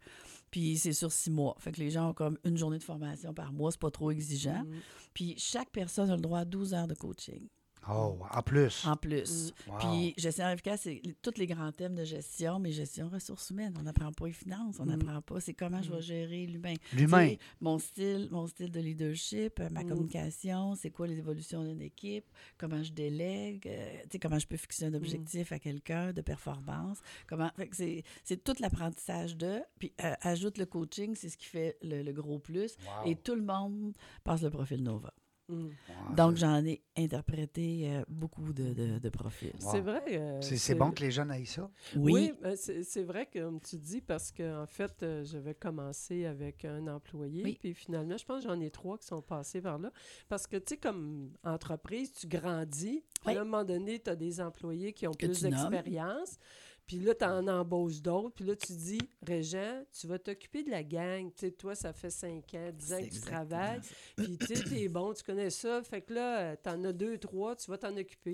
Puis c'est sur six mois. Fait que les gens ont comme une journée de formation par mois, c'est pas trop exigeant. Mm. Puis chaque personne a le droit à 12 heures de coaching Oh, en plus. en plus. Wow. Puis gestion efficace, c'est les- tous les grands thèmes de gestion, mais gestion ressources humaines. On n'apprend pas les finances, on Mm. n'apprend pas c'est comment je vais gérer l'humain. L'humain. Tu sais, Mon style, mon style de leadership, ma Mm. communication, c'est quoi l'évolution d'une équipe, comment je délègue, euh, tu sais, comment je peux fixer un objectif à quelqu'un de performance. Comment, c'est, c'est tout l'apprentissage de. Puis euh, ajoute le coaching, c'est ce qui fait le, le gros plus. Wow. Et tout le monde passe le profil Nova. Mm. Donc j'en ai interprété euh, beaucoup de, de- de profils. Wow. C'est vrai. euh, C'est c'est bon que les jeunes aillent ça? Oui, ben, c'est c'est vrai que comme tu dis, parce qu'en en fait, euh, je vais commencer avec un employé, Oui. puis finalement, je pense que j'en ai trois qui sont passés par là. Parce que, tu sais, comme entreprise, tu grandis, puis Oui. à un moment donné, tu as des employés qui ont Que plus d'expérience, puis là, tu en embauches d'autres, puis là, tu dis, Régent, tu vas t'occuper de la gang. Tu sais, toi, ça fait 5 ans, 10 ans que tu travailles, puis tu sais, t'es bon, tu connais ça, fait que là, tu en as deux, trois, tu vas t'en occuper.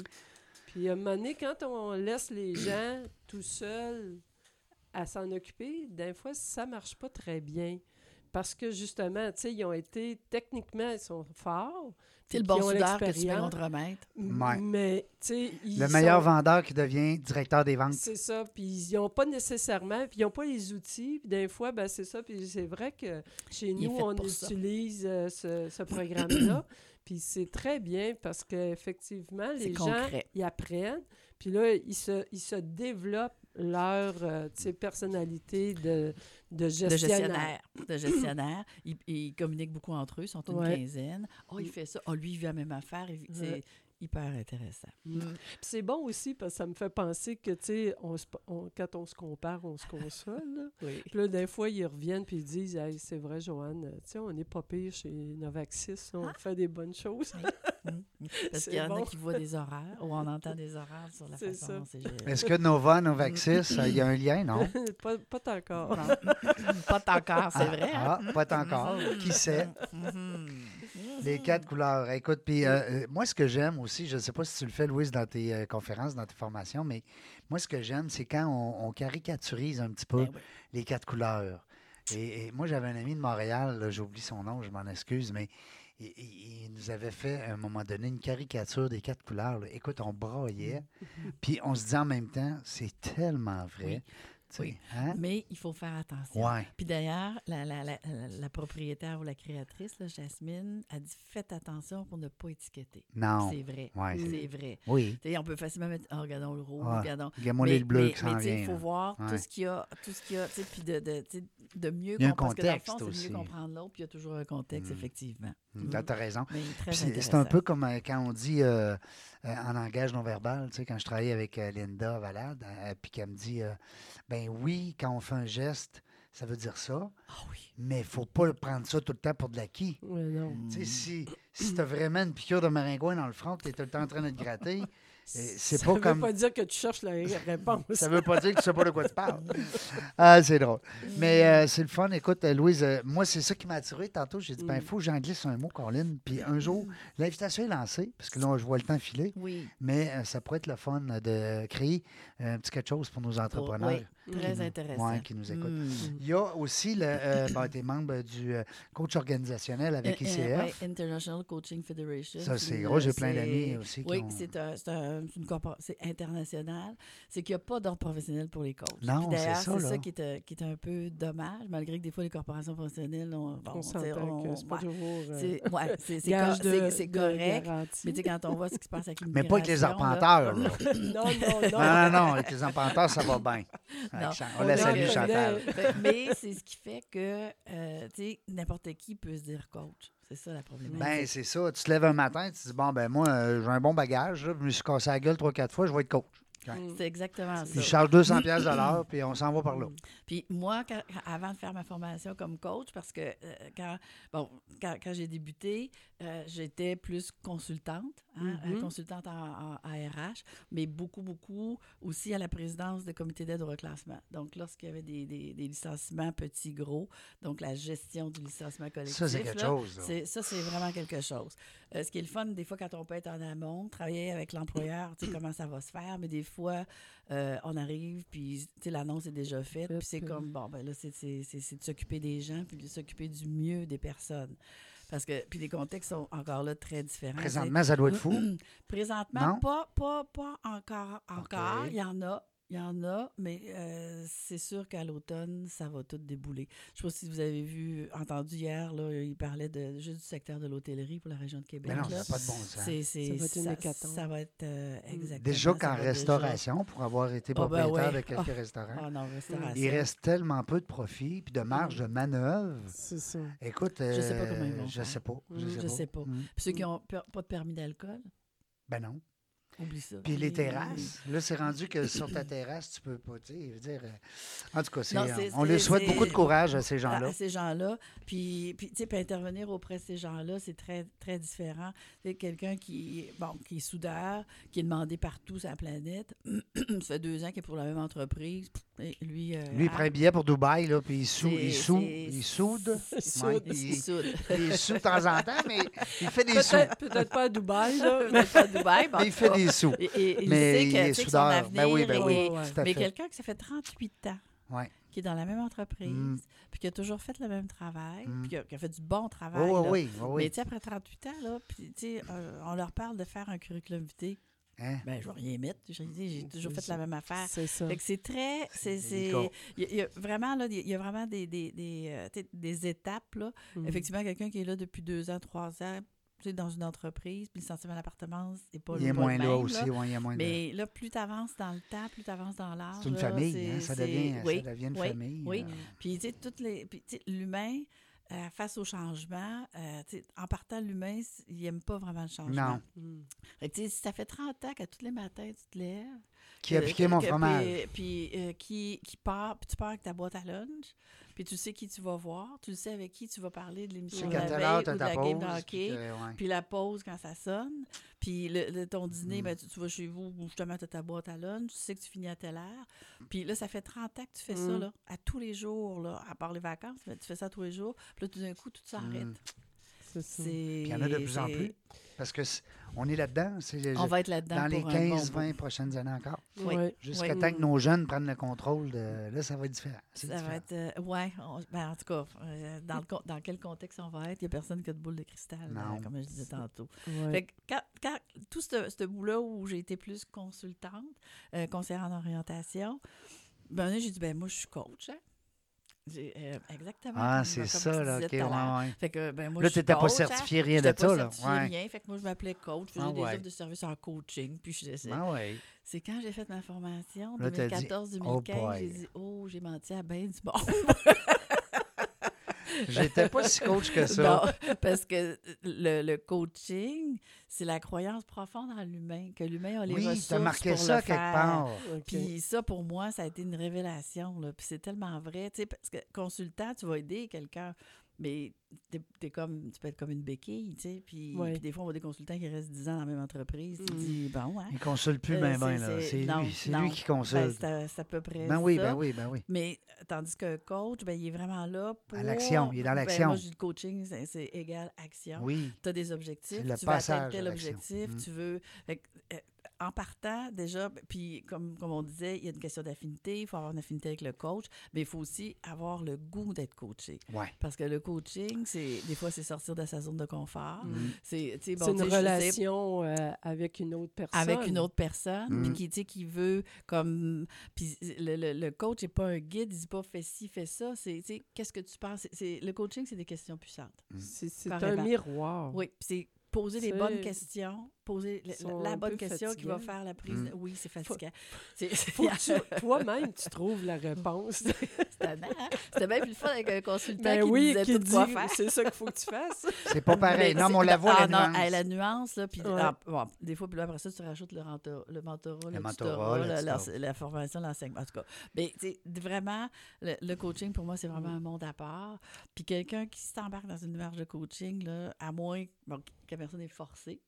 Puis à un moment donné, quand on laisse les gens tout seuls à s'en occuper, des fois, ça marche pas très bien. Parce que justement, tu sais, ils ont été, techniquement, ils sont forts. C'est le puis bon ils ont soudeur que tu peux Ouais. Mais, tu sais, ils Le meilleur sont- vendeur qui devient directeur des ventes. c'est ça, puis ils n'ont pas nécessairement, puis ils n'ont pas les outils, puis des fois, ben, c'est ça, puis c'est vrai que chez nous, on utilise euh, ce, ce programme-là, puis c'est très bien parce qu'effectivement, les gens, ils apprennent, puis là, ils se, ils se développent leur euh, personnalité de, de de gestionnaire. De gestionnaire. Ils, ils communiquent beaucoup entre eux, ils sont une Ouais. quinzaine. Oh, il fait ça. Oh, lui, il vit la même affaire. Il Ouais. Hyper intéressant. C'est bon aussi parce que ça me fait penser que, tu sais, on se- on- quand on se compare, on se console, là. Oui. Puis là, des fois, ils reviennent puis ils disent Hey, c'est vrai, Joanne, tu sais, on n'est pas pire chez Novaxis, on Ah. fait des bonnes choses. Parce C'est qu'il y en bon. a qui voient des horaires ou on entend des horaires sur la façon ça. dont c'est géré. Est-ce que Nova, Novaxis, euh, il y a un lien, non? pas, pas encore. Non. Pas encore, c'est vrai. hein? Ah, pas encore. Qui sait? Les quatre couleurs. Écoute, puis euh, euh, moi, ce que j'aime aussi, je ne sais pas si tu le fais, Louise, dans tes euh, conférences, dans tes formations, mais moi, ce que j'aime, c'est quand on, on caricaturise un petit peu Ben oui. les quatre couleurs. Et, et moi, j'avais un ami de Montréal, j'oublie son nom, je m'en excuse, mais il, il- il nous avait fait à un moment donné une caricature des quatre couleurs. là. Écoute, on braillait, puis on se disait en même temps, c'est tellement vrai. Oui. Tu Oui. hein? Mais il faut faire attention. Ouais. Puis d'ailleurs, la, la, la, la- la propriétaire ou la créatrice, là, Jasmine, a dit faites attention pour ne pas étiqueter. Non. C'est vrai. Ouais, c'est- vrai. Oui. Tu sais, on peut facilement mettre oh, regardons le rouge, Ouais. regardons. Regarde-moi Mais- le bleu mais- qui mais tu vient. il faut voir Ouais. tout ce qu'il y a, tout ce qu'il y a, tu puis de, de, tu sais, de mieux comprendre. Parce que dans le fond, c'est mieux comprendre l'autre, puis il y a toujours un contexte, Mm. effectivement. Mm, T'as t'as raison. Mais C'est un peu comme euh, quand on dit euh, en langage non verbal, tu sais, quand je travaillais avec euh, Linda Valade, euh, puis qu'elle me dit, euh, ben oui, quand on fait un geste, ça veut dire ça, Ah oui. mais il faut pas prendre ça tout le temps pour de l'acquis. Ouais, non. Tu sais, si, si tu as vraiment une piqûre de maringouin dans le front, que tu es tout le temps en train de te gratter, c'est ça pas veut comme- pas dire que tu cherches la réponse. ça veut pas dire que tu sais pas de quoi tu parles. Ah, c'est drôle. Mais euh, c'est le fun. Écoute, euh, Louise, euh, moi, c'est ça qui m'a attiré. Tantôt, j'ai dit, ben, il Mm. faut que j'en glisse un mot, Caroline. Puis un jour, l'invitation est lancée, parce que là, je vois le temps filer. Oui, Mais euh, ça pourrait être le fun de créer un petit quelque chose pour nos entrepreneurs oui, très qui nous- intéressant. ouais, qui nous écoutent. Mm. Il y a aussi le, euh, t'es membre du euh, coach organisationnel avec Euh, ICF. euh, ouais, International International Coaching Federation. Ça, c'est gros. J'ai plein d'amis aussi qui Oui, ont- c'est un, une corpora- c'est international. C'est qu'il n'y a pas d'ordre professionnel pour les coachs. Non, c'est d'ailleurs, ça, c'est ça qui est, euh, qui est un peu dommage, malgré que des fois, les corporations professionnelles, on, bon, On s'entend que c'est pas toujours. c'est ouais, de- correct. garantie. Mais tu sais, quand on voit ce qui se passe avec Mais pas avec les l'immigration, là, arpenteurs. là. non, non, non. Non, non, non. Avec les arpenteurs, ça va bien. On On la a- salue, on a- Chantal. Fait- Mais c'est ce qui fait que, euh, tu sais, n'importe qui peut se dire coach. C'est ça la problématique. Ben, c'est ça. Tu te lèves un matin, tu te dis, bon, ben, moi, euh, j'ai un bon bagage. là, je me suis cassé la gueule trois, quatre fois, je vais être coach. Mm. c'est exactement Puis ça. je charge 200 pièces de l'heure, puis on s'en va par là. Puis moi, quand- avant de faire ma formation comme coach, parce que euh, quand, bon, quand, quand j'ai débuté, euh, j'étais plus consultante, hein, euh, consultante en, en- en RH, mais beaucoup, beaucoup aussi à la présidence de comité d'aide au reclassement. Donc, lorsqu'il y avait des, des- des licenciements petits, gros, donc la gestion du licenciement collectif. Ça, c'est quelque là, chose. ça, c'est vraiment quelque chose. Euh, ce qui est le fun, des fois, quand on peut être en amont, travailler avec l'employeur, tu sais, comment ça va se faire, mais des fois, euh, on arrive, puis tu sais, l'annonce est déjà faite, Fait, puis c'est comme, bon, ben là, c'est- c'est c'est- c'est de s'occuper des gens, puis de s'occuper du mieux des personnes. Parce que, puis les contextes sont encore là très différents. Présentement, ça doit être fou. Présentement, Non? pas, pas, pas encore. encore. Il y en a. Il y en a, mais euh, c'est sûr qu'à l'automne, ça va tout débouler. Je ne sais pas si vous avez vu, entendu hier, là, il parlait de, juste du secteur de l'hôtellerie pour la région de Québec. Mais non, là. ça n'a pas de bon sens. C'est, c'est- Ça va être une ça, hécatombe. ça va être euh, exactement. Déjà qu'en déjà- restauration, pour avoir été Ah, ben propriétaire ouais. de quelques Ah. restaurants, Ah non, restauration. il reste tellement peu de profit puis de marge de manœuvre. C'est ça. Écoute, Je sais pas comment ils euh, vont Je faire. sais pas. Je Mm, sais je pas. sais pas. Mm. Puis ceux qui n'ont pas de permis d'alcool, Ben non. Oublie ça. Puis les terrasses, là, c'est rendu que sur ta terrasse, tu peux pas, tu sais, dire... euh, En tout cas, Non, c'est- on leur souhaite beaucoup de courage à ces gens-là. à ces gens-là. Puis, puis tu sais, puis intervenir auprès de ces gens-là, c'est très, très différent. C'est quelqu'un qui, bon, qui est soudeur, qui est demandé partout sur la planète. Ça fait deux ans qu'il est pour la même entreprise. Et lui, euh, Lui, il ah, prend un billet pour Dubaï, là, puis il, sou, c'est- il, sou, c'est- il soude. Il soude. Il il, soude. il soude de temps en temps, mais il fait des sous. Peut-être pas à Dubaï, là. Peut-être pas à Dubaï, mais il fait des sous. Et, et il Mais sait il est soudeur. Ben oui, ben oui, Ouais, Mais fait. quelqu'un qui ça fait 38 ans, Ouais. qui est dans la même entreprise, Mm. puis qui a toujours fait le même travail, Mm. puis qui a, qui a fait du bon travail. Oh, là. oui, oui, oui. Mais tu sais, après 38 ans, là, puis tu sais, euh, on leur parle de faire un curriculum vitae. Hein? Ben, je vais rien mettre. J'ai toujours fait la même affaire. C'est ça. Fait que c'est très. C'est, c'est, délicat. il y a- il y a vraiment, là, il y a vraiment des, des, des, euh, des étapes, là. Mm. Effectivement, quelqu'un qui est là depuis deux ans, trois ans, tu sais, dans une entreprise, puis le sentiment d'appartenance, c'est pas Il est pas moins le là même, aussi, ouais, il est moins là. Mais là, plus tu avances dans le temps, plus tu avances dans l'âge. C'est une là, famille, c'est- hein, ça, c'est- devient, oui, ça devient une oui, famille. oui. euh. Puis, tu sais, toutes les. Puis, tu sais, l'humain, euh, face au changement, euh, en partant, l'humain, il n'aime pas vraiment le changement. Non. Mm. Fait que, ça fait 30 ans qu'à tous les matins, tu te lèves. Qui a que- piqué mon fromage? Puis, puis, euh, qui, qui part, puis tu pars avec ta boîte à lunch, puis tu sais qui tu vas voir, tu sais avec qui tu vas parler de l'émission de la veille ou de la game de hockey. puis ouais. Puis la pause quand ça sonne. Puis le, le- ton dîner, Mm. ben, tu, tu vas chez vous, ou justement, tu as ta boîte à lunch, tu sais que tu finis à telle heure. Puis là, ça fait 30 ans que tu fais ça, Mm. là, à tous les jours, là, à part les vacances, mais tu fais ça tous les jours. Puis là, tout d'un coup, tout s'arrête. C'est ça. C'est- Puis il y en a de plus en plus. Parce que on est là-dedans. On va être là-dedans dans les pour un bon 15-20 bout. prochaines années encore. Oui. Jusqu'à Oui. temps que nos jeunes prennent le contrôle de. Là, ça va être différent. Ça va être. euh, ouais, on- ben, en tout cas, euh, dans, le con- dans quel contexte on va être, il n'y a personne qui a de boule de cristal, Non. euh, comme je disais tantôt. Ouais. Fait que quand, quand- tout ce, ce bout-là où j'ai été plus consultante, euh, conseillère en orientation, ben là, j'ai dit, ben moi, je suis coach. hein. Euh, exactement. Ah, c'est ça, là. disais OK, tout à l'heure. ouais, ouais. Fait que, ben, moi, Là, tu n'étais pas hein. certifié, rien de ça, là. Ouais. rien. Fait que moi, je m'appelais coach. Je faisais Ah, des offres de services en coaching. Puis je- c'est, Ah ouais. c'est quand j'ai fait ma formation, Là, t'as dit, 2014-2015, oh j'ai dit, oh, j'ai menti à ben du bon. J'étais pas si coach que ça. Non, parce que le, le coaching, c'est la croyance profonde en l'humain, que l'humain a les Oui, ressources as marqué pour ça le quelque faire. part. Puis ça, pour moi, ça a été une révélation. Là. Puis c'est tellement vrai. Tu sais, parce que consultant, tu vas aider quelqu'un, mais t'es, t'es comme, tu peux être comme une béquille. Tu sais, puis, Ouais. puis des fois, on voit des consultants qui restent 10 ans dans la même entreprise. Tu te Mm. dis, bon, hein. Il consulte plus Euh, bien, c'est- bien, là. c'est- non, lui, c'est lui qui Ben, consulte. c'est, à, c'est à peu près Ben oui, ça. ben oui, ben oui. Mais euh, tandis qu'un coach, ben, il est vraiment là pour. À l'action, il est dans Ben, l'action. moi, je dis le coaching, c'est, égal action Oui. tu as des objectifs, le tu veux atteindre tel objectif, Mm. tu veux... fait que, euh, en partant, déjà, puis comme, comme on disait, il y a une question d'affinité, il faut avoir une affinité avec le coach, mais il faut aussi avoir le goût d'être coaché. Ouais. Parce que le coaching, c'est des fois, c'est sortir de sa zone de confort. Mm. C'est tu sais, bon, C'est tu une sais- relation euh, avec une autre personne. avec une autre personne, Mm. puis qui, tu sais, qui veut comme... Puis le, le, le coach n'est pas un guide, il dit pas « fais ci, fais ça », c'est, tu sais, qu'est-ce que tu penses? C'est- le coaching, c'est des questions puissantes. C'est c'est un miroir. Oui, puis c'est poser les bonnes questions, poser la- bonne question qui va faire la prise. Mm. de- Oui, c'est fatigant. Toi-même, tu trouves la réponse. hein? C'était bien plus le fun avec un consultant Ben qui oui, disait qui tout dit, quoi faire. c'est ça qu'il faut que tu fasses. C'est pas pareil. Mais non, mais on la voit, ah, la non, nuance. la nuance, là, puis Ouais. ah, bon, des fois, puis là, après ça, tu rajoutes le, renta- le mentorat, le, Le mentorat, tutorat, le la, la- formation, l'enseignement, en tout cas. Mais, tu sais, vraiment, le, le coaching, pour moi, c'est vraiment un monde à part. Puis quelqu'un qui s'embarque dans une démarche de coaching, là, à moins bon, que la personne est forcée,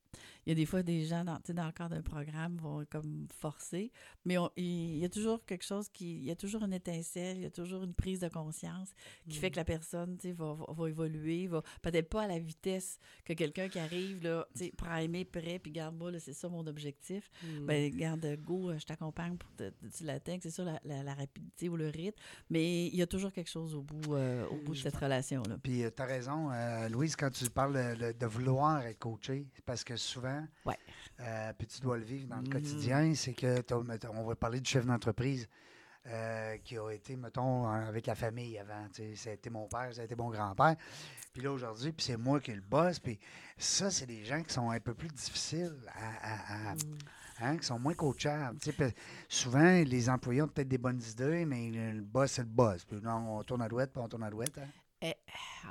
il y a des fois des gens, dans, dans le cadre d'un programme, vont comme forcer, mais on- il y a toujours quelque chose qui... Il y a toujours une étincelle, il y a toujours une prise de conscience qui fait que la personne, tu sais, va, va, va évoluer, va peut-être pas à la vitesse que quelqu'un qui arrive, là, tu sais, primé, prêt, puis garde-moi, là, c'est ça mon objectif. Mm. Ben, garde, go, euh, je t'accompagne pour que tu l'atteignes, c'est ça la, la- la rapidité ou le rythme, mais il y a toujours quelque chose au bout, euh, au bout de cette relation-là. Puis tu as raison, euh, Louise, quand tu parles de, de vouloir être coaché, parce que souvent, Ouais. euh, puis tu dois le vivre dans le Mhm. quotidien, c'est que, on va parler du chef d'entreprise euh, qui a été, mettons, avec la famille avant. Ça a été mon père, ça a été mon grand-père. Puis là, aujourd'hui, puis c'est moi qui ai le boss. Puis ça, c'est des gens qui sont un peu plus difficiles à- à- à, Mm. hein, qui sont moins coachables. Souvent, les employés ont peut-être des bonnes idées, mais le, boss, c'est le boss. Puis on tourne à droite, puis on tourne à droite. hein.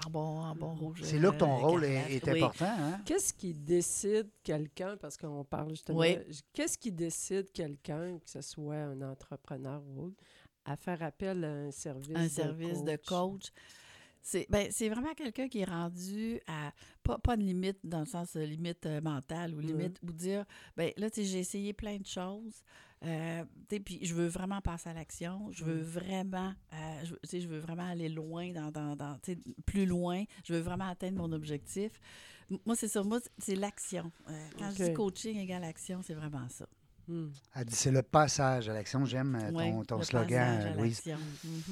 En bon, en bon rouge. C'est là que ton euh, rôle est, est Oui. important. Hein? Qu'est-ce qui décide quelqu'un, parce qu'on parle justement, Oui. qu'est-ce qui décide quelqu'un, que ce soit un entrepreneur ou autre, à faire appel à un service un de service de coach? C'est ben, c'est vraiment quelqu'un qui est rendu à pas, pas de limite dans le sens euh, limite euh, mentale ou limite ou dire ben là tu sais j'ai essayé plein de choses euh, puis je veux vraiment passer à l'action je veux Mm. vraiment euh, je, veux- tu sais, je veux vraiment aller loin dans, dans, dans tu sais, plus loin je veux vraiment atteindre mon objectif M- moi c'est ça moi c'est l'action Euh, quand je dis coaching égale action c'est vraiment ça Hmm. Elle dit c'est le passage à l'action. J'aime euh, ton, Ouais, ton le slogan, passage à euh, Louise. l'action.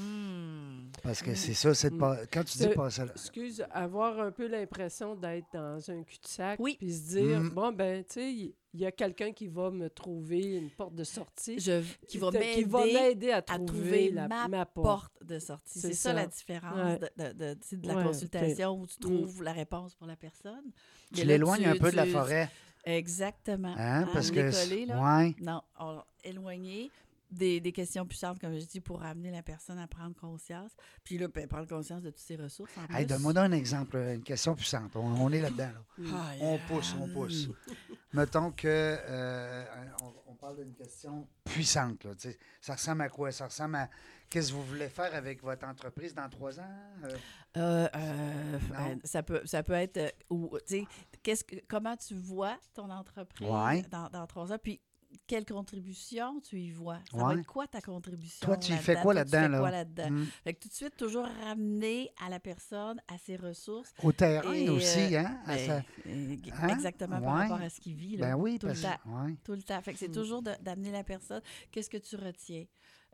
Mhm. Parce que c'est ça, c'est Mm. pas. Quand tu dis C'est- passer à la- Excuse, avoir un peu l'impression d'être dans un cul-de-sac, Oui. puis se dire, Mm. bon, ben, tu sais, il y a quelqu'un qui va me trouver une porte de sortie, Je, qui va qui va m'aider à trouver trouver, la, ma ma porte. porte de sortie. C'est ça, ça. la différence Ouais. de, de- la Ouais, consultation où tu Mm. trouves la réponse pour la personne. Tu l'éloignes un tu- peu de la forêt. Exactement. Hein? Hein, Parce on que. collé, là. ouais. Non, on- éloigner des, des questions puissantes, comme je dis, pour amener la personne à prendre conscience. Puis là, ben, prendre conscience de toutes ses ressources. En Hey. Donne-moi un exemple, une question puissante. On, on est là-dedans. là. Mm. On pousse, on pousse. Mettons que euh, on, on parle d'une question puissante. Là, ça ressemble à quoi? Ça ressemble à qu'est-ce que vous voulez faire avec votre entreprise dans trois ans? Euh, Euh, euh, ben, ça, peut, ça peut être. euh, ou, tu sais, qu'est-ce que, comment tu vois ton entreprise Ouais. dans, dans trois ans? Puis, quelle contribution tu y vois? Ça va être quoi ta contribution? Toi, tu y fais quoi là-dedans, là? quoi là-dedans? mm. Fait que tout de suite, toujours ramener à la personne, à ses ressources. Au terrain Et, aussi, euh, hein? à Ben, sa- euh, Hein? Exactement par rapport à ce qu'il vit. Là, Ben oui, tout parce le temps. ouais. Tout le temps. Fait que c'est Mm. toujours d'amener la personne. Qu'est-ce que tu retiens?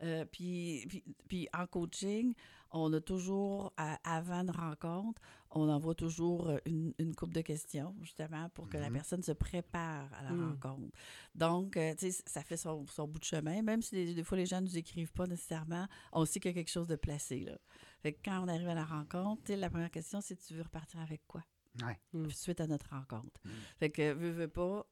Euh, puis, puis, puis en coaching, on a toujours, avant une rencontre, on envoie toujours euh, une, une coupe de questions, justement, pour que la Mhm. personne se prépare à la Mm. rencontre. Donc, euh, tu sais, ça fait son, son bout de chemin. Même si des, des fois les gens ne nous écrivent pas nécessairement, on sait qu'il y a quelque chose de placé, là. Fait que quand on arrive à la rencontre, tu sais, la première question, c'est tu veux repartir avec quoi? Ouais. Mm. suite à notre rencontre. Mm. Fait que, veux, veux pas,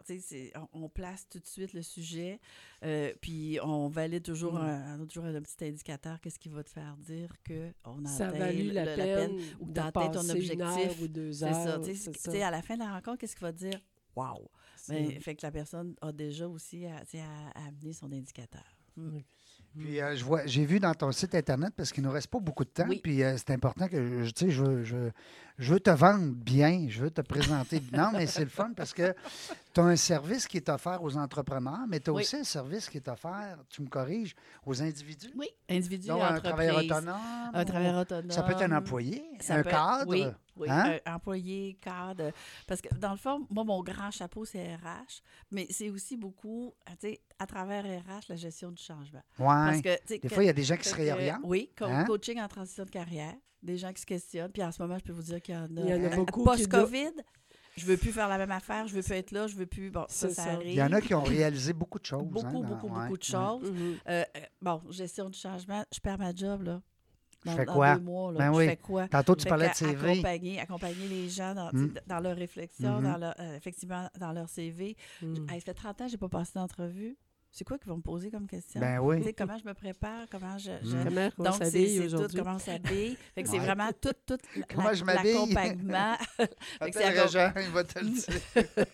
on, on place tout de suite le sujet, euh, puis on valide toujours, Mm. un, on toujours un petit indicateur, qu'est-ce qui va te faire dire qu'on a Ça a atteint valu la, le- peine, ou que atteint ton passer une heure objectif. ou deux C'est ça, heures. tu sais, c'est ça. sais, à la fin de la rencontre, qu'est-ce qui va te dire « wow Ben, Fait que la personne a déjà aussi à, à- à amener son indicateur. Puis euh, je vois, j'ai vu dans ton site internet parce qu'il nous reste pas beaucoup de temps. Oui. Puis euh, c'est important que je, tu sais, je, veux- je, veux- je veux te vendre bien, je veux te présenter. non, mais c'est le fun parce que tu as un service qui est offert aux entrepreneurs, mais tu as Oui. aussi un service qui est offert, tu me corriges, aux individus. Oui, individu, Donc un travailleur autonome. Un travailleur autonome. Ça peut être un employé, Ça un peut- cadre. Oui, Oui, Hein? euh, employé, cadre. Parce que dans le fond, moi, mon grand chapeau, c'est RH, mais c'est aussi beaucoup, tu sais, à travers RH, la gestion du changement. Parce que, Des que- fois, il y a des gens qui se réorientent. Oui, co- Hein? coaching en transition de carrière, des gens qui se questionnent. Puis en ce moment, je peux vous dire qu'il y en a. Il y en a beaucoup Post-COVID, je veux plus faire la même affaire, je veux plus être là, je veux plus. Bon, ça, ça ça. arrive. Il y en a qui ont réalisé beaucoup de choses. Beaucoup, hein, dans- beaucoup, ouais, beaucoup de choses. Mhm. Euh, euh, bon, gestion du changement, je perds ma job, là. Je Dans, fais dans quoi? deux mois, là. Ben je oui. fais quoi? Tantôt, tu Fait parlais de CV. Accompagner, accompagner les gens dans, Mm. dans leur réflexion, Mhm. dans leur, euh, effectivement, dans leur CV. Hey, ça fait 30 ans que je n'ai pas passé d'entrevue. C'est quoi qu'ils vont me poser comme question? Ben Tu oui. sais, comment je me prépare, comment je... je- Mm. Comment on Donc, c'est s'habille c'est tout, comment on s'habille? Fait que c'est vraiment tout, tout la- Comment je m'habille? l'accompagnement, Fait que Attends, c'est Régent, il va te le dire.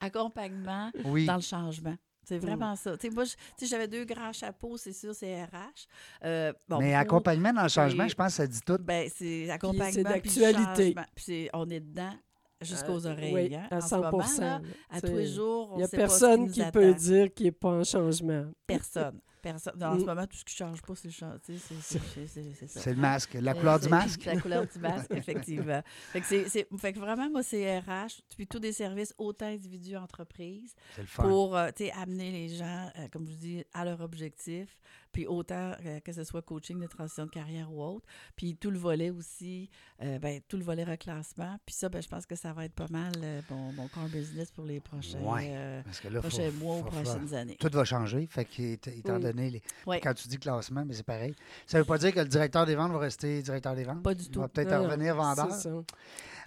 accompagnement Oui. dans le changement. C'est Mm. vraiment ça. Tu sais, moi, je- tu sais, j'avais deux grands chapeaux, c'est sûr, c'est RH. Euh, bon, Mais pour- accompagnement dans le changement, je pense que ça dit tout. Ben, c'est accompagnement. c'est d'actualité. changement. Puis c'est- on est dedans jusqu'aux Euh, oreilles. Oui, hein, à en ce 100 moment, là, à tous les jours, on Il n'y a personne nous qui peut dire qu'il n'est pas en changement. Personne. Personne. Mm. ce moment, tout ce qui ne change pas, c'est le c'est- ça. Le masque. La Euh, couleur du masque. La couleur du masque, effectivement. Fait que, fait vraiment, moi, c'est RH, puis tous des services, autant individus, entreprises, pour euh, amener les gens, euh, comme je vous dis, à leur objectif, puis autant euh, que ce soit coaching de transition de carrière ou autre, puis tout le volet aussi, euh, ben, tout le volet reclassement, puis ça, ben, je pense que ça va être pas mal euh, mon, mon core business pour les prochains, Ouais. euh, Parce que là, faut- prochains mois ou faut- prochaines années. tout va changer. Fait qu'étant donné, les- Ouais. quand tu dis classement, mais c'est pareil. Ça ne veut pas dire que le directeur des ventes va rester directeur des ventes. Pas du Il tout. va peut-être revenir vendeur. Ça.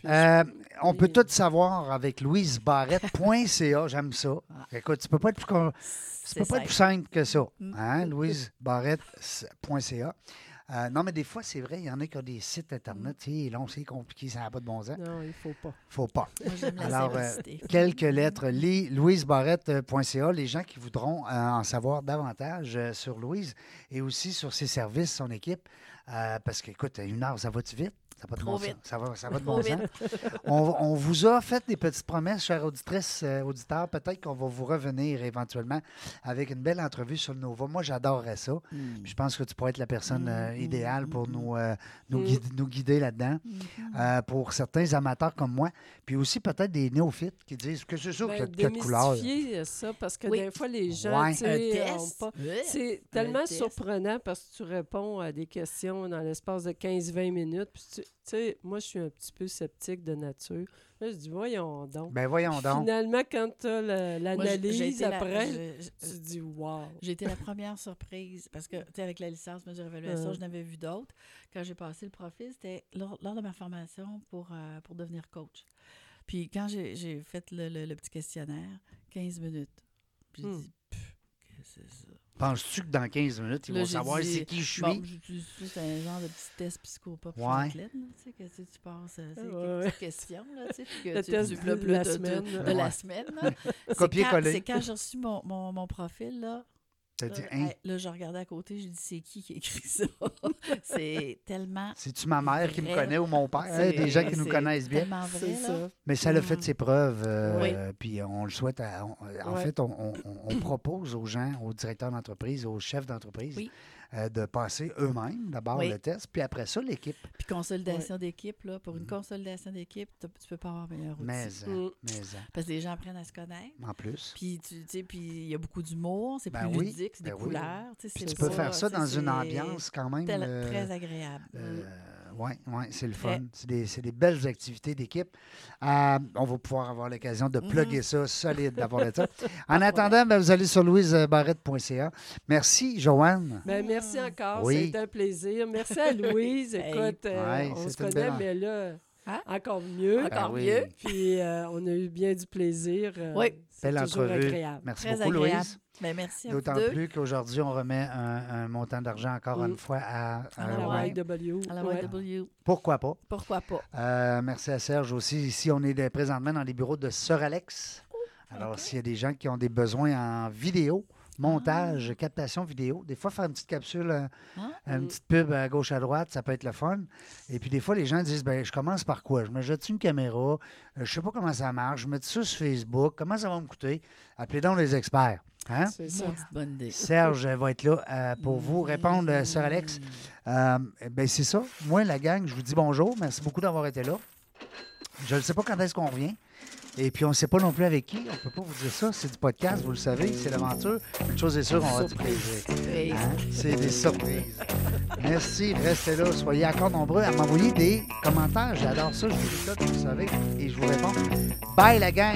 Euh, on peut tout savoir avec louisebarrette.ca. J'aime ça. Écoute, tu peux pas être plus, con- tu C'est peux pas être plus simple. simple que ça. Mm. Hein? louisebarrette.ca. Euh, non, mais des fois, c'est vrai, il y en a qui ont des sites Internet. Tu sais, long, c'est compliqué, ça n'a pas de bon sens. Non, il ne faut pas. faut pas. Moi, j'aime la Alors, euh, quelques lettres. Li- louisebarrette.ca. Les gens qui voudront euh, en savoir davantage euh, sur Louise et aussi sur ses services, son équipe. euh, parce qu'écoute, une heure, ça va-tu vite? Ça va de Trop bon vite. sens. Ça va, ça va de bon sens. On, on vous a fait des petites promesses, chères auditrices, euh, auditeurs. Peut-être qu'on va vous revenir éventuellement avec une belle entrevue sur le Nova. Moi, j'adorerais ça. Mm. Puis je pense que tu pourrais être la personne euh, Mm, mm, idéale pour mm, nous, euh, nous, Mm. guider, nous guider là-dedans. Euh, pour certains amateurs comme moi, puis aussi peut-être des néophytes qui disent que c'est sûr Ben, qu'il y a quatre couleurs. ça, parce que Oui. des fois, les gens, Ouais. pas... C'est tellement surprenant parce que tu réponds à des questions dans l'espace de 15-20 minutes. Puis tu tu sais, moi, je suis un petit peu sceptique de nature. Là, je dis, voyons donc. Ben voyons donc. Finalement, quand tu as l'analyse la- après, je- je- tu dis, wow. J'ai été la première surprise parce que, tu sais, avec la licence mesure évaluation, je n'avais vu d'autres. Quand j'ai passé le profil, c'était lors, lors de ma formation pour, euh, pour devenir coach. Puis quand j'ai fait le, le- le petit questionnaire, 15 minutes. Puis j'ai Hmm. dit, qu'est-ce que c'est ça? Penses-tu que dans 15 minutes, ils Là, vont savoir dit, c'est qui je suis? Bon, juste un genre de petit test psychopop Ouais. athlète, tu sais, que tu sais, tu passes, euh, tu sais, Ouais, quelques ouais. petites questions, là, tu sais, puis que Le tu, test de la semaine, de la semaine. C'est Copier-coller. C'est quand j'ai reçu mon, mon, mon profil, là, T'as dit, hein, là, je regardais à côté, j'ai dit, c'est qui qui a écrit ça? c'est tellement. c'est-tu ma mère qui me connaît ou mon père? c'est- Hein, des gens qui nous connaissent bien. tellement vrai, ça. Mais ça a fait Mm. ses preuves. euh, Oui. Puis on le souhaite. à- on- en Ouais. fait, on- on propose aux gens, aux directeurs d'entreprise, aux chefs d'entreprise, Oui. Euh, de passer eux-mêmes d'abord Oui. le test, puis après ça, l'équipe. Puis consolidation d'équipe, là, pour une consolidation d'équipe, tu peux pas avoir meilleur outil. Mais, hein, Mm. mais hein, Parce que les gens apprennent à se connaître. en plus. Puis, tu sais, puis il y a beaucoup d'humour, c'est Ben plus oui, ludique, c'est ben des couleurs. tu sais, Puis tu peux faire ça dans une ambiance quand même. tel- euh, Très agréable. Oui, ouais, c'est le fun. C'est des, c'est des belles activités d'équipe. Euh, on va pouvoir avoir l'occasion de Mhm. plugger ça solide, d'avoir le temps. En attendant, ben, vous allez sur louisebarrette.ca. Merci, Joanne. Ben, merci encore. Oui. C'était un plaisir. Merci à Louise. Hey. Écoute, euh, Ouais, on se c'est connaît, belle- mais là, Hein? encore mieux. Encore Ah oui. mieux. Puis euh, on a eu bien du plaisir. euh, Oui. C'est Belle toujours entrevue. agréable. Merci Très beaucoup, agréable. Louise. Ben, merci à vous D'autant plus qu'aujourd'hui, on remet un, un montant d'argent encore Mm. une fois à, à Ah, À la. YW. À la. YW. Pourquoi pas? Pourquoi pas? Euh, merci à Serge aussi. Ici, on est présentement dans les bureaux de Sœur Alex. Alors, ok. s'il y a des gens qui ont des besoins en vidéo, montage, captation vidéo, des fois, faire une petite capsule, euh, Hein? une Mm. petite pub à gauche, à droite, ça peut être le fun. Et puis, des fois, les gens disent ben, Je commence par quoi? Je me jette une caméra Euh, Je sais pas comment ça marche. Je mets ça sur Facebook. Comment ça va me coûter? Appelez donc les experts. Hein? C'est ça. Bonne idée. Serge va être là euh, pour vous répondre, euh, Sœur Alex. Euh, eh ben, c'est ça. Moi, la gang, je vous dis bonjour. Merci beaucoup d'avoir été là. je ne sais pas quand est-ce qu'on revient. Et puis, on ne sait pas non plus avec qui. On ne peut pas vous dire ça. C'est du podcast, vous le savez, c'est l'aventure. Une chose est sûre, on va du plaisir. Hein? C'est des surprises. Merci, restez là. Soyez encore nombreux à m'envoyer des commentaires. J'adore ça. Je vous dis ça, vous le savez. Et je vous réponds. Bye, la gang!